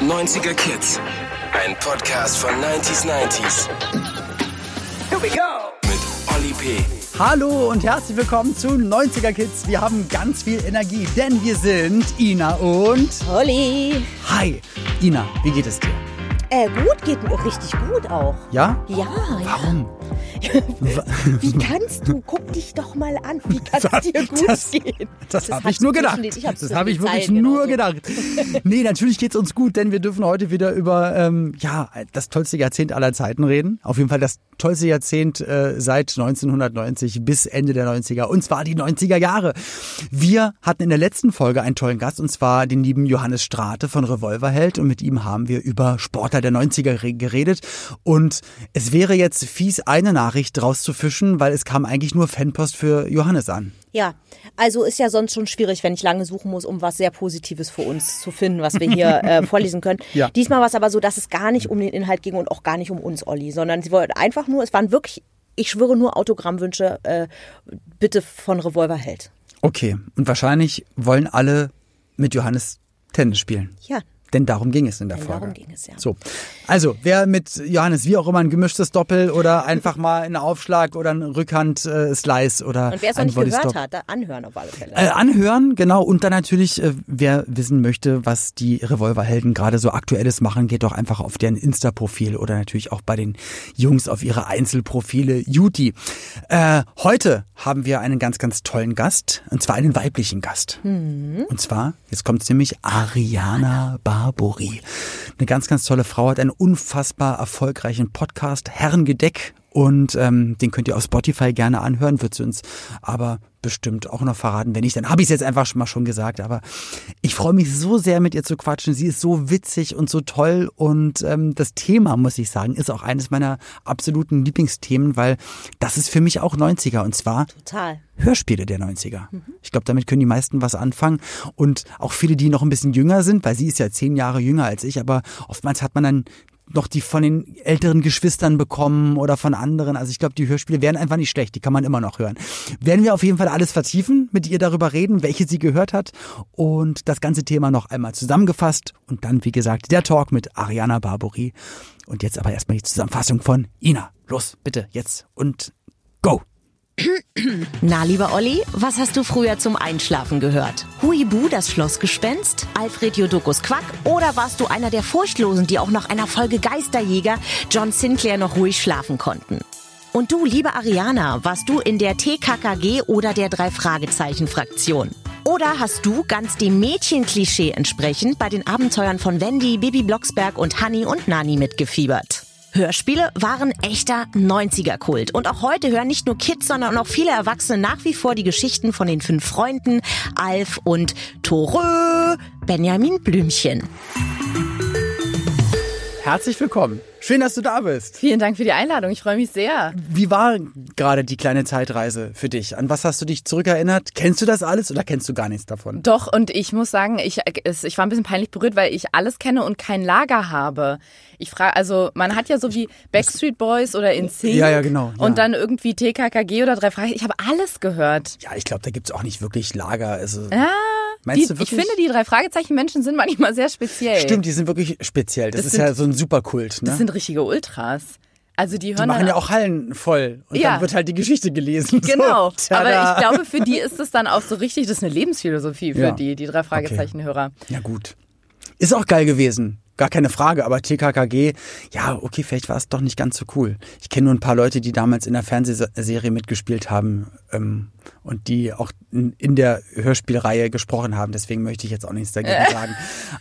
90er Kids. Ein Podcast von 90s 90s. Here we go. Mit Olli P. Hallo und herzlich willkommen zu 90er Kids. Wir haben ganz viel Energie, denn wir sind Ina und Olli. Hi. Ina, wie geht es dir? Äh, gut, geht mir richtig gut auch. Ja? Ja, Warum? Wie kannst du? Guck dich doch mal an. Wie kann es dir gut das, gehen? Das, habe hat ich nur gedacht. ich das habe ich wirklich zwischendurch nur genauso. gedacht. Nee, natürlich geht's uns gut, denn wir dürfen heute wieder über ähm, ja das tollste Jahrzehnt aller Zeiten reden. Auf jeden Fall das tollste Jahrzehnt äh, seit 1990 bis Ende der 90er. Und zwar die 90er Jahre. Wir hatten in der letzten Folge einen tollen Gast, und zwar den lieben Johannes Strate von Revolverheld. Und mit ihm haben wir über Sportler der 90er re- geredet. Und es wäre jetzt fies, eine Nachricht rauszufischen, weil es kam eigentlich nur Fanpost für Johannes an. Ja, also ist ja sonst schon schwierig, wenn ich lange suchen muss, um was sehr Positives für uns zu finden, was wir hier äh, vorlesen können. Ja. Diesmal war es aber so, dass es gar nicht um den Inhalt ging und auch gar nicht um uns, Olli, sondern sie wollten einfach nur, es waren wirklich, ich schwöre nur Autogrammwünsche, äh, bitte von Revolverheld. Okay, und wahrscheinlich wollen alle mit Johannes Tennis spielen. Ja, Denn darum ging es in der Denn Folge. darum ging es, ja. So, also wer mit Johannes wie auch immer ein gemischtes Doppel oder einfach mal einen Aufschlag oder einen Rückhand-Slice oder und wer es noch nicht gehört hat, da anhören auf alle Fälle. äh, anhören, genau. Und dann natürlich, äh, wer wissen möchte, was die Revolverhelden gerade so aktuelles machen, geht doch einfach auf deren Insta-Profil oder natürlich auch bei den Jungs auf ihre Einzelprofile Juti. Äh, heute haben wir einen ganz, ganz tollen Gast, und zwar einen weiblichen Gast. Und zwar, jetzt kommt nämlich Ariana Barbori. Eine ganz, ganz tolle Frau, hat einen unfassbar erfolgreichen Podcast, Herrengedeck. Und ähm, den könnt ihr auf Spotify gerne anhören, wird sie uns aber bestimmt auch noch verraten. Wenn nicht, dann habe ich es jetzt einfach schon mal schon gesagt. Aber ich freue mich so sehr, mit ihr zu quatschen. Sie ist so witzig und so toll. Und ähm, das Thema, muss ich sagen, ist auch eines meiner absoluten Lieblingsthemen, weil das ist für mich auch 90er. Und zwar Total. Hörspiele der 90er. Ich glaube, damit können die meisten was anfangen. Und auch viele, die noch ein bisschen jünger sind, weil sie ist ja zehn Jahre jünger als ich, aber oftmals hat man dann noch die von den älteren Geschwistern bekommen oder von anderen. Also ich glaube, die Hörspiele wären einfach nicht schlecht, die kann man immer noch hören. Werden wir auf jeden Fall alles vertiefen, mit ihr darüber reden, welche sie gehört hat und das ganze Thema noch einmal zusammengefasst und dann, wie gesagt, der Talk mit Ariana Barbori. Und jetzt aber erstmal die Zusammenfassung von Ina. Los, bitte, jetzt und go! Na, lieber Olli, was hast du früher zum Einschlafen gehört? Huibu, das Schlossgespenst? Alfred Jodokus Quack? Oder warst du einer der Furchtlosen, die auch nach einer Folge Geisterjäger John Sinclair noch ruhig schlafen konnten? Und du, liebe Ariana, warst du in der TKKG oder der Drei-Fragezeichen-Fraktion? Oder hast du ganz dem Mädchenklischee entsprechend bei den Abenteuern von Wendy, Bibi Blocksberg und Honey und Nani mitgefiebert? Hörspiele waren echter 90er-Kult. Und auch heute hören nicht nur Kids, sondern auch viele Erwachsene nach wie vor die Geschichten von den fünf Freunden, Alf und Torö, Benjamin Blümchen. Herzlich willkommen. Schön, dass du da bist. Vielen Dank für die Einladung. Ich freue mich sehr. Wie war gerade die kleine Zeitreise für dich? An was hast du dich zurückerinnert? Kennst du das alles oder kennst du gar nichts davon? Doch, und ich muss sagen, ich, es- ich war ein bisschen peinlich berührt, weil ich alles kenne und kein Lager habe. Ich frage, also man hat ja so wie Backstreet Boys oder InSync Ja, ja, genau, ja. und dann irgendwie TKKG oder drei Fragen. Ich habe alles gehört. Ja, ich glaube, da gibt's auch nicht wirklich Lager. Also, Ja, Meinst die, du ich wirklich? finde, die drei Fragezeichen Menschen sind manchmal sehr speziell. Stimmt, die sind wirklich speziell. Das, Das ist sind- ja so ein Superkult. Ne? Das sind richtige Ultras. Also die die hören machen dann ja auch Hallen voll und Ja. dann wird halt die Geschichte gelesen. Genau, So, aber ich glaube, für die ist es dann auch so richtig, das ist eine Lebensphilosophie für Ja. die, die drei Fragezeichen-Hörer. Ja gut. Ist auch geil gewesen. Gar keine Frage, aber TKKG, ja, okay, vielleicht war es doch nicht ganz so cool. Ich kenne nur ein paar Leute, die damals in der Fernsehserie mitgespielt haben ähm, und die auch in, in der Hörspielreihe gesprochen haben. Deswegen möchte ich jetzt auch nichts dagegen sagen.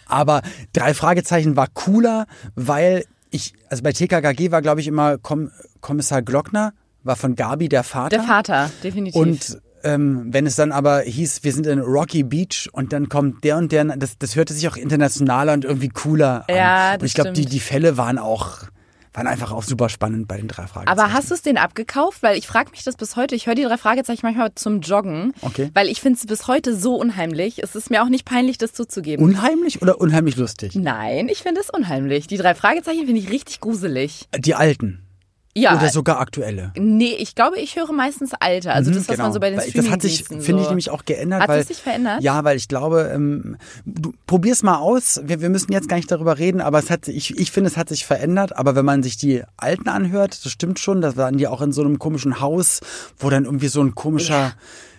Aber drei Fragezeichen war cooler, weil ich, also bei TKKG war, glaube ich, immer Komm, Kommissar Glockner, war von Gabi der Vater. Der Vater, definitiv. Und ähm, wenn es dann aber hieß, wir sind in Rocky Beach und dann kommt der und der, das, das hörte sich auch internationaler und irgendwie cooler an. Ja, und das ich glaube, die, die Fälle waren auch, waren einfach auch super spannend bei den drei Fragezeichen. Aber hast du es den abgekauft? Weil ich frage mich das bis heute. Ich höre die drei Fragezeichen manchmal zum Joggen. Okay. Weil ich finde es bis heute so unheimlich. Es ist mir auch nicht peinlich, das zuzugeben. Unheimlich oder unheimlich lustig? Nein, ich finde es unheimlich. Die drei Fragezeichen finde ich richtig gruselig. Die alten. Ja. Oder sogar aktuelle. Nee, ich glaube, ich höre meistens alte. Also das, was Genau. man so bei den Das hat sich, finde ich, so. nämlich auch geändert. Hat weil, es sich verändert? Ja, weil ich glaube, ähm, du probier's mal aus. Wir, wir müssen jetzt gar nicht darüber reden, aber es hat, ich, ich finde, es hat sich verändert. Aber wenn man sich die alten anhört, das stimmt schon, da waren die auch in so einem komischen Haus, wo dann irgendwie so ein komischer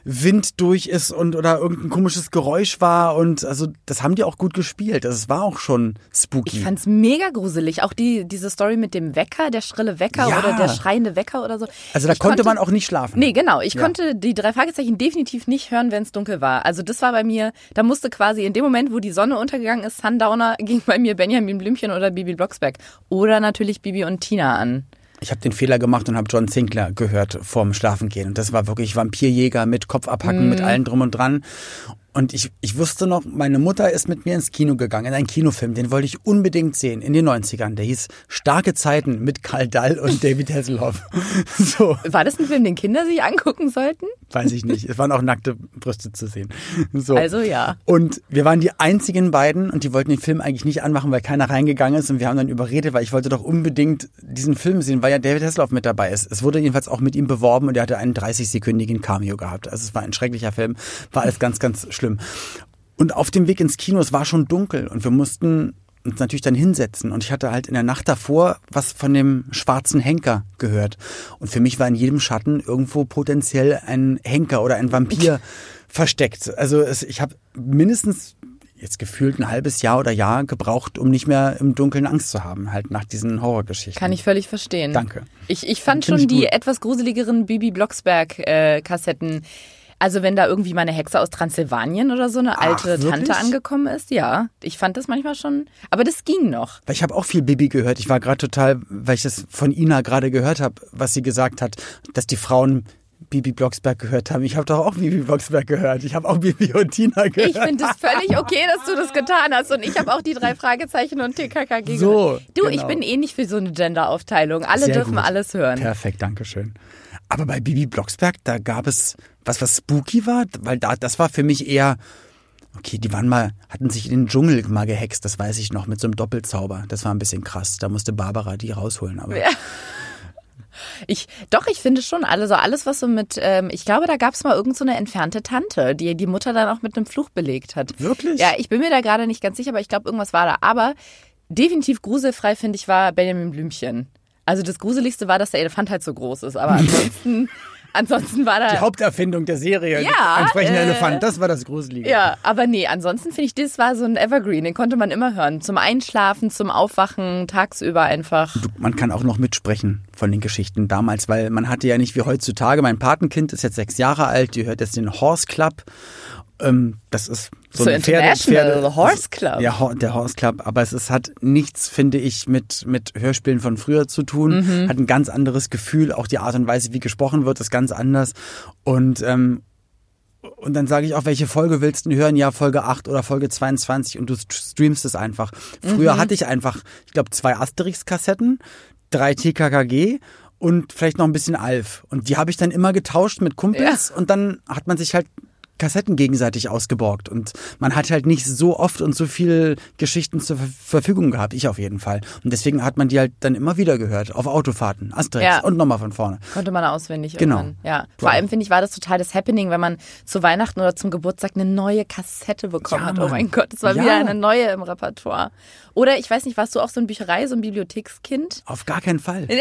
Wind durch ist und oder irgendein komisches Geräusch war und also das haben die auch gut gespielt. Also, es war auch schon spooky. Ich fand's mega gruselig. Auch die, diese Story mit dem Wecker, der schrille Wecker Ja. oder der schreiende Wecker oder so. also da Ich konnte, man auch nicht schlafen. Nee, genau. Ich Ja. konnte die drei Fragezeichen definitiv nicht hören, wenn es dunkel war. Also das war bei mir, da musste quasi in dem Moment, wo die Sonne untergegangen ist, Sundowner, ging bei mir Benjamin Blümchen oder Bibi Blocksberg. Oder natürlich Bibi und Tina an. Ich habe den Fehler gemacht und habe John Sinclair gehört vorm Schlafengehen. Und das war wirklich Vampirjäger mit Kopf abhacken, mit allem drum und dran. Und ich, ich wusste noch, meine Mutter ist mit mir ins Kino gegangen, in einen Kinofilm, den wollte ich unbedingt sehen, in den 90ern. Der hieß Starke Zeiten mit Karl Dall und David Hasselhoff. So, War das ein Film, den Kinder sich angucken sollten? weiß ich nicht. Es waren auch nackte Brüste zu sehen. So. Also ja. Und wir waren die einzigen beiden und die wollten den Film eigentlich nicht anmachen, weil keiner reingegangen ist. Und wir haben dann überredet, weil ich wollte doch unbedingt diesen Film sehen, weil ja David Hasselhoff mit dabei ist. Es wurde jedenfalls auch mit ihm beworben und er hatte einen 30-sekündigen Cameo gehabt. Also es war ein schrecklicher Film, war alles ganz, ganz schlimm. Und auf dem Weg ins Kino, es war schon dunkel und wir mussten uns natürlich dann hinsetzen. Und ich hatte halt in der Nacht davor was von dem schwarzen Henker gehört. Und für mich war in jedem Schatten irgendwo potenziell ein Henker oder ein Vampir versteckt. Also es, ich habe mindestens jetzt gefühlt ein halbes Jahr oder Jahr gebraucht, um nicht mehr im Dunkeln Angst zu haben, halt nach diesen Horrorgeschichten. Kann ich völlig verstehen. Danke. Ich, ich fand schon ich die etwas gruseligeren Bibi Blocksberg-Kassetten. Also wenn da irgendwie mal eine Hexe aus Transsilvanien oder so eine Ach, alte wirklich? Tante angekommen ist, ja. Ich fand das manchmal schon, aber das ging noch. Weil ich habe auch viel Bibi gehört. Ich war gerade total, weil ich das von Ina gerade gehört habe, was sie gesagt hat, dass die Frauen Bibi Blocksberg gehört haben. Ich habe doch auch Bibi Blocksberg gehört. Ich habe auch Bibi und Tina gehört. Ich finde es völlig okay, dass du das getan hast. Und ich habe auch die drei Fragezeichen und TKKG So, gehört. Du, ich genau. bin eh nicht für so eine Gender-Aufteilung. Alle Sehr dürfen gut. alles hören. Perfekt, danke schön. Aber bei Bibi Blocksberg, da gab es was, was spooky war, weil da, das war für mich eher, okay, die waren mal, hatten sich in den Dschungel mal gehext, das weiß ich noch, mit so einem Doppelzauber. Das war ein bisschen krass. Da musste Barbara die rausholen. Aber Ich, doch, ich finde schon, also alles, was so mit, ähm, ich glaube, da gab es mal irgend so eine entfernte Tante, die die Mutter dann auch mit einem Fluch belegt hat. Wirklich? Ja, ich bin mir da gerade nicht ganz sicher, aber ich glaube, irgendwas war da. Aber definitiv gruselfrei, finde ich, war Benjamin Blümchen. Also das Gruseligste war, dass der Elefant halt so groß ist. Aber ansonsten, ansonsten war da. die Haupterfindung der Serie, Ja, entsprechender äh, Elefant, das war das Gruselige. Ja, aber nee, ansonsten finde ich, das war so ein Evergreen, den konnte man immer hören. Zum Einschlafen, zum Aufwachen, tagsüber einfach. Du, man kann auch noch mitsprechen von den Geschichten damals, weil man hatte ja nicht wie heutzutage, mein Patenkind ist jetzt sechs Jahre alt, die hört jetzt den Horse Club. Ähm, das ist so, So ein Pferde, international, Pferde, Horse Club. Ja, der Horse Club. Aber es ist, hat nichts, finde ich, mit, mit Hörspielen von früher zu tun. Mhm. Hat ein ganz anderes Gefühl. Auch die Art und Weise, wie gesprochen wird, ist ganz anders. Und, ähm, und dann sage ich auch, welche Folge willst du hören? Ja, Folge 8 oder Folge 22 und du streamst es einfach. Früher hatte ich einfach, ich glaube, zwei Asterix-Kassetten, drei TKKG und vielleicht noch ein bisschen Alf. Und die habe ich dann immer getauscht mit Kumpels und dann hat man sich halt Kassetten gegenseitig ausgeborgt und man hat halt nicht so oft und so viel Geschichten zur Ver Verfügung gehabt, ich auf jeden Fall. Und deswegen hat man die halt dann immer wieder gehört, auf Autofahrten, Asterix Ja. und nochmal von vorne. Konnte man auswendig Genau. irgendwann. Ja. Vor allem finde ich, war das total das Happening, wenn man zu Weihnachten oder zum Geburtstag eine neue Kassette bekommen Ja, hat. Oh mein Gott, es war Ja. wieder eine neue im Repertoire. Oder ich weiß nicht, warst du auch so ein Bücherei, so ein Bibliothekskind? Auf gar keinen Fall.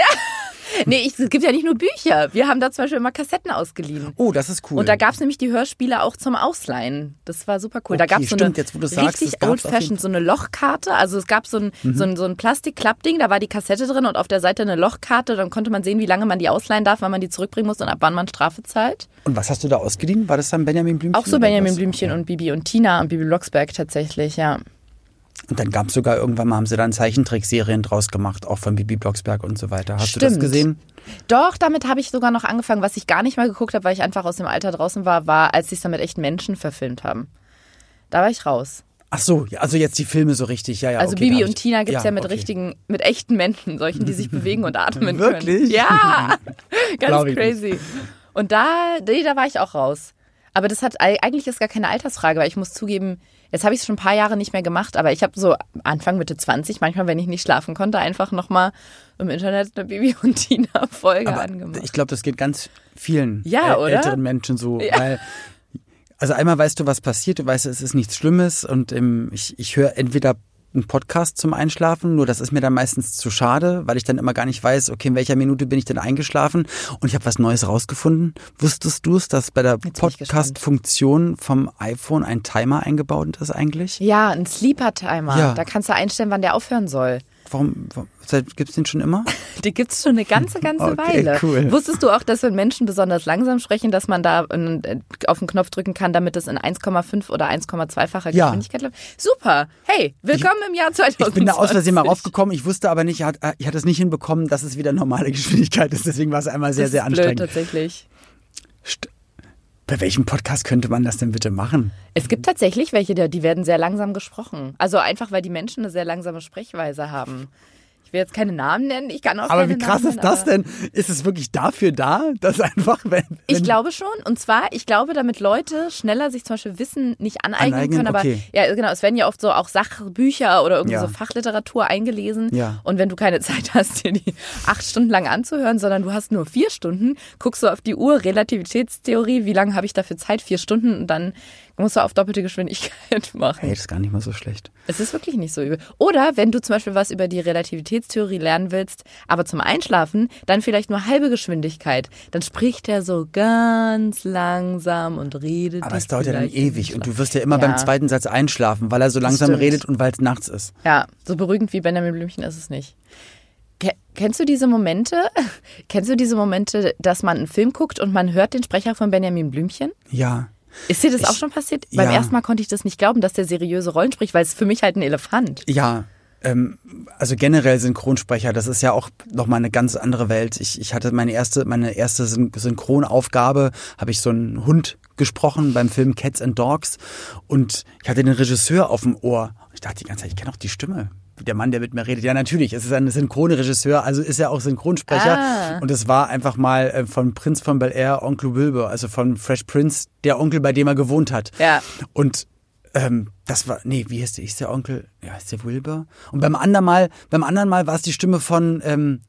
Nee, ich, es gibt ja nicht nur Bücher. Wir haben da zum Beispiel immer Kassetten ausgeliehen. Oh, das ist cool. Und da gab es nämlich die Hörspiele auch zum Ausleihen. Das war super cool. da Okay, gab es so stimmt, eine jetzt, sagst, richtig old-fashioned, so eine Lochkarte. Also es gab so ein, so ein, so ein Plastikklappding, da war die Kassette drin und auf der Seite eine Lochkarte. Dann konnte man sehen, wie lange man die ausleihen darf, wann man die zurückbringen muss und ab wann man Strafe zahlt. Und was hast du da ausgeliehen? War das dann Benjamin Blümchen? Auch so Benjamin? Blümchen und Bibi und Tina und Bibi Blocksberg tatsächlich, ja. Und dann gab es sogar irgendwann mal, haben sie dann Zeichentrickserien draus gemacht, auch von Bibi Blocksberg und so weiter. Hast du das Stimmt. gesehen? Doch, damit habe ich sogar noch angefangen. Was ich gar nicht mal geguckt habe, weil ich einfach aus dem Alter draußen war, war, als sie es dann mit echten Menschen verfilmt haben. Da war ich raus. Ach so, ja, also jetzt die Filme so richtig, ja, ja. Also okay, Bibi und Tina gibt's ja, mit okay. richtigen, mit echten Menschen, solchen, die sich bewegen und atmen können. Wirklich? Ja, ganz crazy. Und da, nee, da war ich auch raus. Aber das hat eigentlich ist gar keine Altersfrage, weil ich muss zugeben, Jetzt habe ich es schon ein paar Jahre nicht mehr gemacht, aber ich habe so Anfang Mitte 20, manchmal, wenn ich nicht schlafen konnte, einfach nochmal im Internet eine Bibi und Tina Folge Aber angemacht. ich glaube, das geht ganz vielen Ja, äl- oder? älteren Menschen so, Ja. weil also einmal weißt du, was passiert, du weißt, es ist nichts Schlimmes und ähm, ich, ich höre entweder einen Podcast zum Einschlafen, nur das ist mir dann meistens zu schade, weil ich dann immer gar nicht weiß, okay, in welcher Minute bin ich denn eingeschlafen und ich habe was Neues rausgefunden. Wusstest du es, dass bei der Podcast-Funktion vom iPhone ein Timer eingebaut ist eigentlich? ja, ein Sleeper-Timer. Ja. Da kannst du einstellen, wann der aufhören soll. Warum, warum gibt es den schon immer? Die gibt's schon eine ganze, ganze Okay, Weile. cool. Wusstest du auch, dass wenn Menschen besonders langsam sprechen, dass man da äh, auf den Knopf drücken kann, damit es in 1,5 oder 1,2-facher Ja. Geschwindigkeit läuft? Super. Hey, willkommen im Jahr 2020. Ich bin da aus Versehen mal raufgekommen. Ich wusste aber nicht, ich hatte ich hatte es nicht hinbekommen, dass es wieder normale Geschwindigkeit ist. Deswegen war es einmal sehr, Das sehr ist blöd, anstrengend. tatsächlich. St- Bei welchem Podcast könnte man das denn bitte machen? Es gibt tatsächlich welche, die werden sehr langsam gesprochen. Also einfach, weil die Menschen eine sehr langsame Sprechweise haben. Ich will jetzt keine Namen nennen, ich kann auch Aber wie krass Namen ist das nennen, denn? Ist es wirklich dafür da, dass einfach, wenn. wenn Ich glaube schon. Und zwar, ich glaube, damit Leute schneller sich zum Beispiel Wissen nicht aneignen Aneignen, können. Aber okay. ja, genau, es werden ja oft so auch Sachbücher oder irgendwie Ja. so Fachliteratur eingelesen. Ja. Und wenn du keine Zeit hast, dir die acht Stunden lang anzuhören, sondern du hast nur vier Stunden, guckst du auf die Uhr, Relativitätstheorie, wie lange habe ich dafür Zeit? Vier Stunden und dann musst du auf doppelte Geschwindigkeit machen. Hey, das ist gar nicht mal so schlecht. Es ist wirklich nicht so übel. Oder wenn du zum Beispiel was über die Relativitätstheorie lernen willst, aber zum Einschlafen, dann vielleicht nur halbe Geschwindigkeit. Dann spricht er so ganz langsam und redet. Aber es dauert ja dann ewig und du wirst ja immer Ja. beim zweiten Satz einschlafen, weil er so langsam stimmt. redet und weil es nachts ist. Ja, so beruhigend wie Benjamin Blümchen ist es nicht. Ke- Kennst du diese Momente? Kennst du diese Momente, dass man einen Film guckt und man hört den Sprecher von Benjamin Blümchen? Ja. Ist dir das Ich- auch schon passiert? Beim ja. ersten Mal konnte ich das nicht glauben, dass der seriöse Rollen spricht, weil es für mich halt ein Elefant. Ja, ähm, also generell Synchronsprecher, das ist ja auch nochmal eine ganz andere Welt. Ich, ich hatte meine erste, meine erste Syn Synchronaufgabe, habe ich so einen Hund gesprochen beim Film Cats and Dogs und ich hatte den Regisseur auf dem Ohr. Ich dachte die ganze Zeit, ich kenne auch die Stimme. Der Mann, der mit mir redet. Ja, natürlich, es ist ein Synchronregisseur, also ist er auch Synchronsprecher. Ah. Und es war einfach mal äh, von Prinz von Bel Air, Onkel Wilbur, also von Fresh Prince, der Onkel, bei dem er gewohnt hat. Ja. Und ähm, das war, nee, wie hieß der? Ist der Onkel? Ja, ist der Wilbur? Und beim anderen Mal, beim anderen Mal war es die Stimme von, ähm,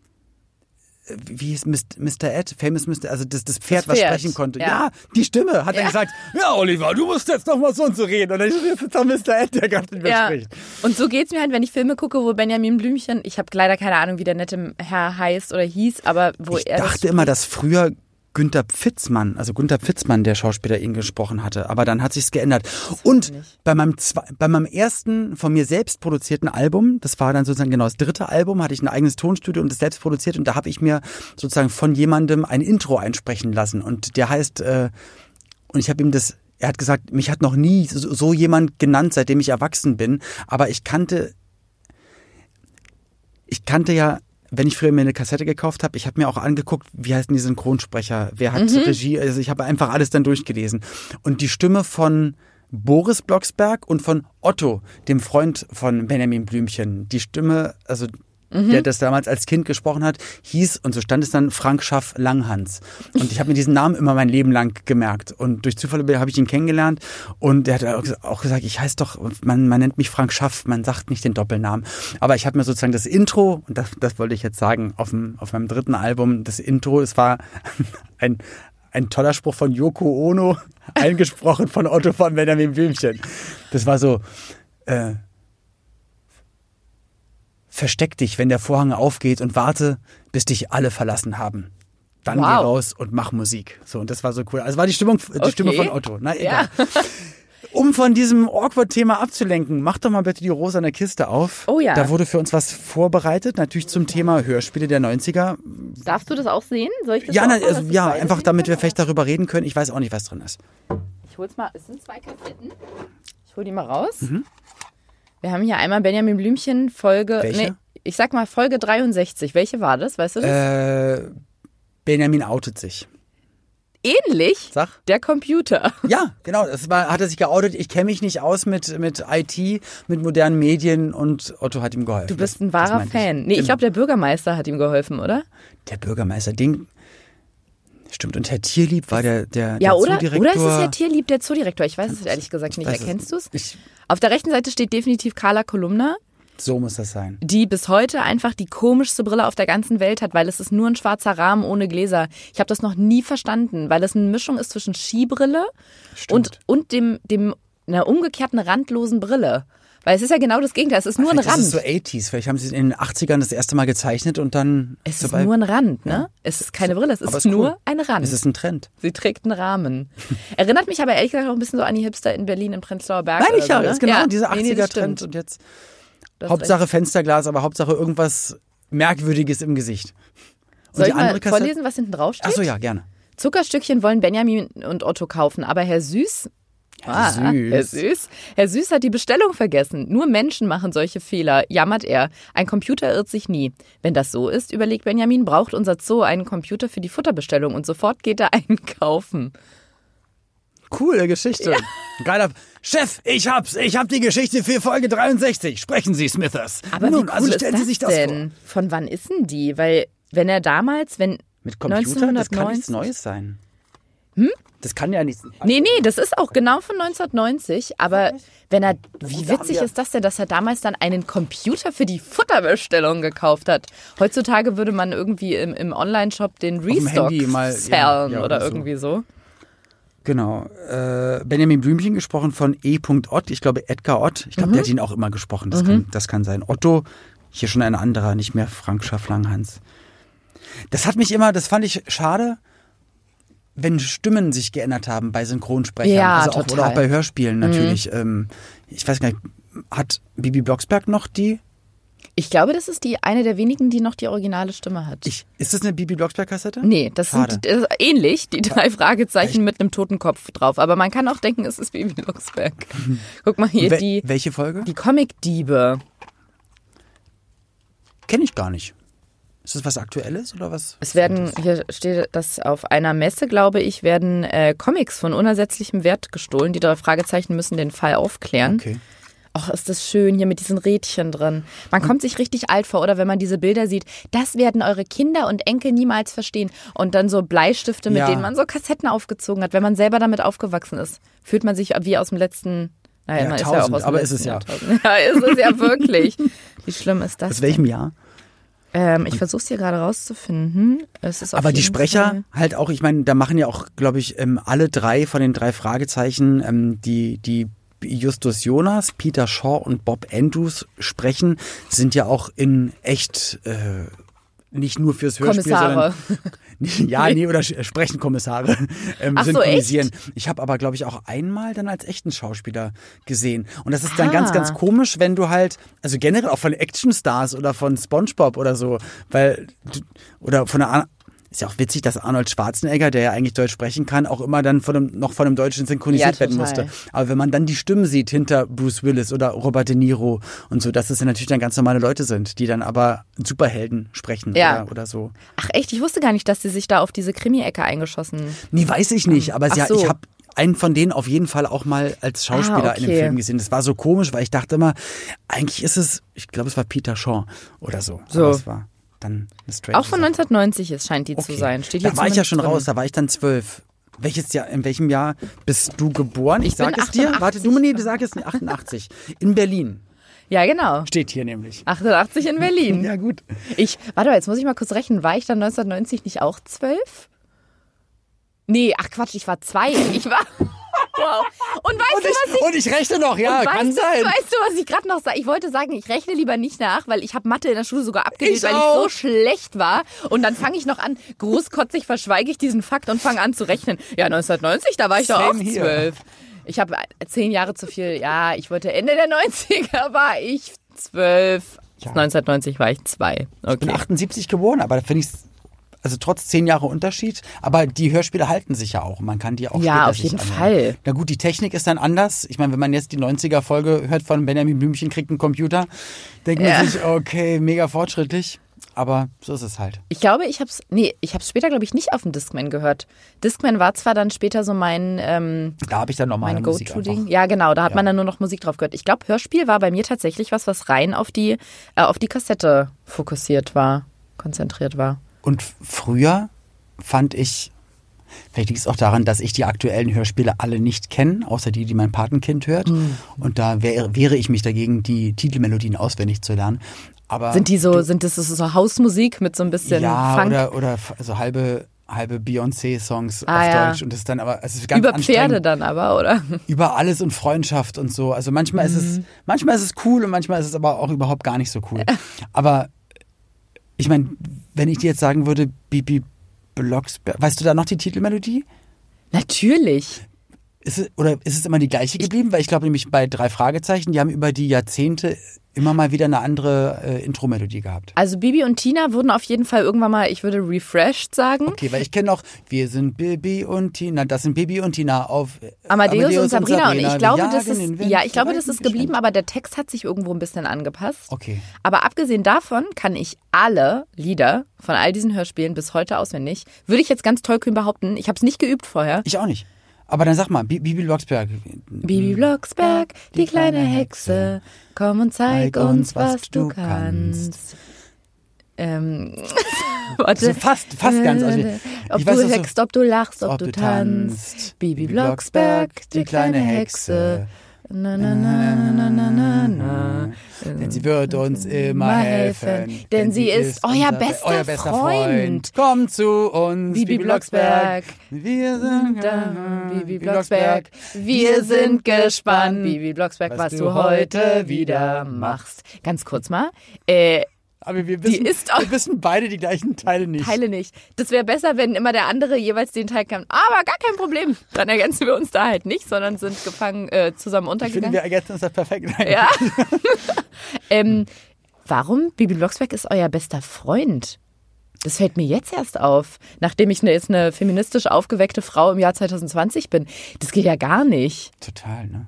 wie hieß Mr. Ed, Famous Mr. Also das, das Pferd, was Pferd, sprechen konnte. Ja, ja. die Stimme hat dann gesagt, ja, Oliver, du musst jetzt noch mal so und so reden. Und dann ist jetzt doch Mr. Ed, der gerade mit mir Ja. spricht. Und so geht's mir halt, wenn ich Filme gucke, wo Benjamin Blümchen, ich habe leider keine Ahnung, wie der nette Herr heißt oder hieß, aber wo Ich er das dachte immer, dass früher Günther Pfitzmann, also Günther Pfitzmann, der Schauspieler, ihn gesprochen hatte. Aber dann hat sich's geändert. Und bei meinem, zwei, bei meinem ersten von mir selbst produzierten Album, das war dann sozusagen genau das dritte Album, hatte ich ein eigenes Tonstudio und das selbst produziert. Und da habe ich mir sozusagen von jemandem ein Intro einsprechen lassen. Und der heißt, äh, und ich habe ihm das, er hat gesagt, mich hat noch nie so, so jemand genannt, seitdem ich erwachsen bin. Aber ich kannte, ich kannte ja, wenn ich früher mir eine Kassette gekauft habe, ich habe mir auch angeguckt, wie heißen die Synchronsprecher, wer hat Regie, also ich habe einfach alles dann durchgelesen. Und die Stimme von Boris Blocksberg und von Otto, dem Freund von Benjamin Blümchen, die Stimme, also der das damals als Kind gesprochen hat, hieß, und so stand es dann, Frank Schaff Langhans. Und ich habe mir diesen Namen immer mein Leben lang gemerkt. Und durch Zufall habe ich ihn kennengelernt und er hat auch gesagt, ich heiße doch, man, man nennt mich Frank Schaff, man sagt nicht den Doppelnamen. Aber ich habe mir sozusagen das Intro, und das, das wollte ich jetzt sagen, auf, dem, auf meinem dritten Album, das Intro, es war ein, ein toller Spruch von Yoko Ono, eingesprochen von Otto von Benjamin Blümchen. Das war so, äh, versteck dich, wenn der Vorhang aufgeht und warte, bis dich alle verlassen haben. Dann geh Wow. raus und mach Musik. So, und das war so cool. Also war die Stimmung, die Okay. Stimme von Otto. Na, Ja. egal. Um von diesem Awkward-Thema abzulenken, mach doch mal bitte die rosane Kiste auf. Oh ja. Da wurde für uns was vorbereitet, natürlich zum Thema Hörspiele der 90er. Darfst du das auch sehen? Soll ich das Ja, na, also, ja, einfach damit wir vielleicht darüber reden können. Ich weiß auch nicht, was drin ist. Ich hol's mal, es sind zwei Kassetten. Ich hol die mal raus. Mhm. Wir haben hier einmal Benjamin Blümchen Folge, Welche? nee, ich sag mal Folge 63. Welche war das? Weißt du das? Äh, Benjamin outet sich. Ähnlich Sag. der Computer. Ja, genau. Das war, hat er sich geoutet. Ich kenne mich nicht aus mit, mit IT, mit modernen Medien und Otto hat ihm geholfen. Du bist ein wahrer Fan. Nee, ich Genau. glaube, der Bürgermeister hat ihm geholfen, oder? Der Bürgermeister, den. Stimmt, und Herr Tierlieb war der, der, Ja, der oder? Zoodirektor. Oder ist es Herr Tierlieb, der Zoodirektor? Ich weiß es ehrlich gesagt nicht. Erkennst du es? Auf der rechten Seite steht definitiv Carla Kolumna, So muss das sein. die bis heute einfach die komischste Brille auf der ganzen Welt hat, weil es ist nur ein schwarzer Rahmen ohne Gläser. Ich habe das noch nie verstanden, weil es eine Mischung ist zwischen Skibrille und, und dem, dem einer umgekehrten randlosen Brille. Weil es ist ja genau das Gegenteil. Es ist nur ein Rand. ist es so 80s. Vielleicht haben sie es in den 80ern das erste Mal gezeichnet und dann. es ist nur ein Rand, ne? Es ist keine Brille, es ist ist nur cool. ein Rand. Es ist ein Trend. Sie trägt einen Rahmen. Erinnert mich aber ehrlich gesagt auch ein bisschen so an die Hipster in Berlin im Prenzlauer Berg. Nein, ich ja, so, das ist ne? genau ja. dieser Nee, nee, das 80er-Trend. stimmt. und jetzt Du hast Hauptsache. Fensterglas, aber Hauptsache irgendwas Merkwürdiges im Gesicht. Und Soll ich mal Kassette- vorlesen, was hinten drauf steht? Achso, ja, gerne. Zuckerstückchen wollen Benjamin und Otto kaufen, aber Herr Süß. Ah, Süß. Herr Süß. Herr Süß hat die Bestellung vergessen. Nur Menschen machen solche Fehler, jammert er. Ein Computer irrt sich nie. Wenn das so ist, überlegt Benjamin, braucht unser Zoo einen Computer für die Futterbestellung und sofort geht er einkaufen. Coole Geschichte. Geiler. Chef, ich hab's. Ich hab die Geschichte für Folge 63. Sprechen Sie, Smithers. Aber Nun, wie cool also ist stellen das Sie sich das denn? Von wann ist denn die? Weil wenn er damals, wenn vor. Mit Computer, das kann 1990 nichts Neues sein. Hm? Das kann ja nichts. Nee, nee, das ist auch genau von 1990. Aber wenn er, wie witzig ist das denn, dass er damals dann einen Computer für die Futterbestellung gekauft hat? Heutzutage würde man irgendwie im, im Online-Shop den Restock Handy mal, ja, sellen ja, oder oder so. irgendwie so. Genau. Äh, Benjamin Blümchen gesprochen von E. Ott. Ich glaube Edgar Ott. Ich glaube, der hat ihn auch immer gesprochen. Das, kann, das kann sein. Otto, hier schon ein anderer, nicht mehr Frank Schafflanghans. Das hat mich immer, das fand ich schade, wenn Stimmen sich geändert haben bei Synchronsprechern. Ja, also auch. Oder auch bei Hörspielen natürlich. Ähm, ich weiß gar nicht, hat Bibi Blocksberg noch die? Ich glaube, das ist die eine der wenigen, die noch die originale Stimme hat. Ich, ist das eine Bibi Blocksberg-Kassette? nee, das Schade. sind das ähnlich, die drei Fragezeichen mit einem toten Kopf drauf. Aber man kann auch denken, es ist Bibi Luxberg. Guck mal hier, Wel- die, welche Folge? die Comic-Diebe. Kenne ich gar nicht. Ist das was Aktuelles oder was? Es werden, hier steht das auf einer Messe, glaube ich, werden äh, Comics von unersetzlichem Wert gestohlen. Die drei Fragezeichen müssen den Fall aufklären. Okay. Ach, ist das schön hier mit diesen Rädchen drin. Man kommt sich richtig alt vor, oder wenn man diese Bilder sieht. Das werden eure Kinder und Enkel niemals verstehen. Und dann so Bleistifte, mit Ja. denen man so Kassetten aufgezogen hat. Wenn man selber damit aufgewachsen ist, fühlt man sich wie aus dem letzten. Naja, Ja, man ist ja auch aus dem aber ist letzten es ja. Jahrtausend. Ja, ist es ja wirklich. Wie schlimm ist das? Aus welchem Jahr? Ähm, ich versuche es hier gerade rauszufinden. Es ist auf Aber die Sprecher Fall- halt auch, ich meine, da machen ja auch, glaube ich, ähm, alle drei von den drei Fragezeichen, ähm, die, die Justus Jonas, Peter Shaw und Bob Andrews sprechen, sind ja auch in echt äh, nicht nur fürs Hörspiel, Kommissare. sondern ja, nee, oder sch- sprechen Kommissare ähm, Ach so, synchronisieren. Ich habe aber, glaube ich, auch einmal dann als echten Schauspieler gesehen. Und das ist dann ganz, Ah. ganz komisch, wenn du halt, also generell auch von Actionstars oder von SpongeBob oder so, weil, oder von einer, ist ja auch witzig, dass Arnold Schwarzenegger, der ja eigentlich Deutsch sprechen kann, auch immer dann von einem, noch von einem Deutschen synchronisiert Ja, werden musste. Aber wenn man dann die Stimmen sieht hinter Bruce Willis oder Robert De Niro und so, dass das ja natürlich dann ganz normale Leute sind, die dann aber Superhelden sprechen Ja. oder, oder so. Ach echt, ich wusste gar nicht, dass sie sich da auf diese Krimi-Ecke eingeschossen. Nee, weiß ich nicht, aber sie, so. ich habe einen von denen auf jeden Fall auch mal als Schauspieler Ah, in dem okay. Film gesehen. Das war so komisch, weil ich dachte immer, eigentlich ist es, ich glaube, es war Peter Shaw oder so. So. Es war dann eine strange Auch von Sache. 1990 ist, scheint die zu sein. Steht da war ich ja schon drin. raus, da war ich dann zwölf. Welches Jahr, in welchem Jahr bist du geboren? Ich, Ich sag es dir. 88. Warte, du, nee, du sag es nicht. 88. In Berlin. Ja, genau. Steht hier nämlich. 88 in Berlin. Ja, gut. Ich, warte mal, jetzt muss ich mal kurz rechnen. War ich dann 1990 nicht auch zwölf? Nee, ach Quatsch, ich war zwei. Ich war. Wow. Und weißt Und du, was ich. ich, und ich rechne noch, ja, kann weißt, sein. weißt du, was ich gerade noch sage? Ich wollte sagen, ich rechne lieber nicht nach, weil ich habe Mathe in der Schule sogar abgelehnt, Ich weil ich auch. so schlecht war. Und dann fange ich noch an, großkotzig verschweige ich diesen Fakt und fange an zu rechnen. Ja, 1990, da war ich doch auch Same zwölf. Ich habe zehn Jahre zu viel. Ja, ich wollte Ende der 90er war ich zwölf. 1990 war ich zwei. Ich bin Okay. 78 geboren, aber da finde ich also trotz zehn Jahre Unterschied, aber die Hörspiele halten sich ja auch. Man kann die auch Ja, auf jeden. Fall. Na gut, die Technik ist dann anders. Ich meine, wenn man jetzt die 90er-Folge hört von Benjamin Blümchen kriegt einen Computer, denkt man Ja. sich, okay, mega fortschrittlich. Aber so ist es halt. Ich glaube, ich habe es, nee, ich habe später, glaube ich, nicht auf dem Discman gehört. Discman war zwar dann später so mein, ähm, Da habe ich dann nochmal mein Go-To-Ding. Ja, genau, da hat Ja. man dann nur noch Musik drauf gehört. Ich glaube, Hörspiel war bei mir tatsächlich was, was rein auf die, äh, auf die Kassette fokussiert war, konzentriert war. Und früher fand ich Vielleicht liegt es auch daran, dass ich die aktuellen Hörspiele alle nicht kenne, außer die, die mein Patenkind hört. Hm. Und da wehre, wehre ich mich dagegen, die Titelmelodien auswendig zu lernen. Aber Sind die so, sind das so Hausmusik mit so ein bisschen ja, Funk? oder, oder so halbe, halbe Beyoncé-Songs Ah, auf ja. Deutsch. Und das ist dann aber, es ist ganz Über. Pferde dann aber, oder? über alles und Freundschaft und so. Also manchmal ist Mhm. es, manchmal ist es cool und manchmal ist es aber auch überhaupt gar nicht so cool. Aber ich meine, wenn ich dir jetzt sagen würde, Bibi Blocksberg, weißt du da noch die Titelmelodie? Natürlich. Ist es, oder ist es immer die gleiche geblieben? Weil ich glaube nämlich bei drei Fragezeichen, die haben über die Jahrzehnte immer mal wieder eine andere äh, Intro-Melodie gehabt. Also Bibi und Tina wurden auf jeden Fall irgendwann mal, ich würde refreshed sagen. Okay, weil ich kenne noch, wir sind Bibi und Tina, das sind Bibi und Tina auf äh, Amadeus, und Sabrina. Und ich wir glaube, das ist, ja, ich glaube, das ist geblieben, aber der Text hat sich irgendwo ein bisschen angepasst. Okay. Aber abgesehen davon kann ich alle Lieder von all diesen Hörspielen bis heute auswendig. Würde ich jetzt ganz tollkühn behaupten. Ich habe es nicht geübt vorher. Ich auch nicht. Aber dann sag mal, Bi- Bibi Blocksberg. Bibi Blocksberg, die kleine Hexe, komm und zeig uns, was du kannst. Ähm, warte. So fast, fast ganz. Also, ob du hext, ob du lachst, ob, du tanzt. Bibi Blocksberg, die kleine Hexe. Na, na, na, na, na, na, na. Denn sie wird uns immer helfen. Denn sie ist euer bester euer bester Freund. Freund. Komm zu uns, Bibi Bibi Blocksberg. Blocksberg. Wir sind Da, Bibi Blocksberg, wir sind gespannt. Bibi Blocksberg, was, du heute wieder machst. Ganz kurz mal. Äh, Aber wir wissen, ist auch- wir wissen beide die gleichen Teile nicht. Teile nicht. Das wäre besser, wenn immer der andere jeweils den Teil kann. Aber gar kein Problem. Dann ergänzen wir uns da halt nicht, sondern sind gefangen äh, zusammen ich finde, untergegangen. wir ergänzen uns da perfekt rein. Ja. ähm, warum Bibi Blocksberg ist euer bester Freund? Das fällt mir jetzt erst auf, nachdem ich ne, jetzt eine feministisch aufgeweckte Frau im Jahr 2020 bin. Das geht ja gar nicht. Total, ne?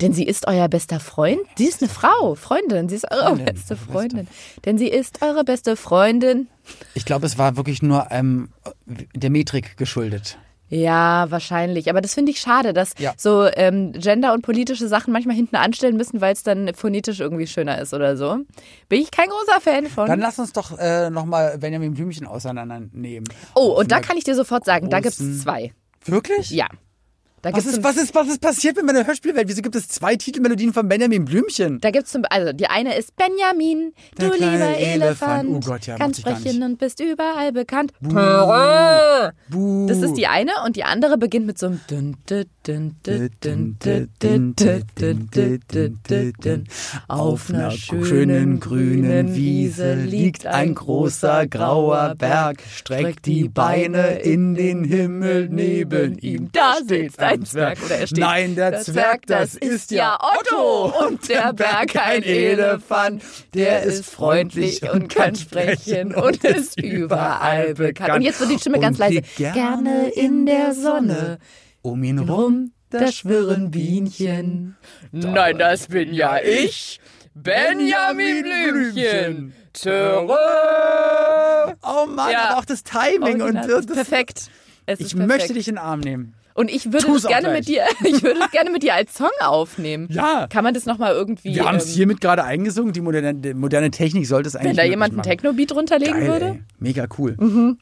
Denn sie ist euer bester Freund. Sie ist eine Frau, Freundin. Sie ist eure Freundin, beste beste. Freundin. Denn sie ist eure beste Freundin. Ich glaube, es war wirklich nur ähm, der Metrik geschuldet. Ja, wahrscheinlich. Aber das finde ich schade, dass Ja. so ähm, Gender- und politische Sachen manchmal hinten anstellen müssen, weil es dann phonetisch irgendwie schöner ist oder so. Bin ich kein großer Fan von. Dann lass uns doch äh, nochmal Benjamin Blümchen auseinandernehmen. oh, und da kann ich dir sofort sagen, da gibt es zwei. Wirklich? Ja was, ist, was, ist, was ist passiert mit meiner Hörspielwelt? Wieso gibt es zwei Titelmelodien von Benjamin Blümchen? Da gibt's zum, also die eine ist Benjamin, Der du lieber Elefant, Elefant. Oh Gott, ja, kannst sprechen und bist überall bekannt. Buh. Buh. Das ist die eine und die andere beginnt mit so einem dün, dün, dün, Auf einer schönen grünen Wiese liegt ein großer grauer Berg, streckt die Beine in den Himmel neben ihm. Da steht's ein Zwerg oder er steht. Nein, der Zwerg, das ist ja Otto. und der Berg ein Elefant. Der ist freundlich und kann sprechen und ist überall bekannt. Und jetzt wird die Stimme ganz Und leise. Gerne in der Sonne. Um ihn rum. Rum, da schwirren Bienchen. Nein, das bin ja ich, Benjamin Blümchen. Töre. Oh Mann, Ja. aber auch das Timing und Original. das, perfekt. Es Ich perfekt. möchte dich in den Arm nehmen. Und ich würde Tu's es gerne gleich. mit dir, ich würde es gerne mit dir als Song aufnehmen. Ja. Kann man das nochmal irgendwie, Wir haben es ähm, hiermit gerade eingesungen. Die moderne, moderne Technik sollte es eigentlich wenn da jemand einen. Techno-Beat runterlegen Geil, würde? Ey. Mega cool. Mhm.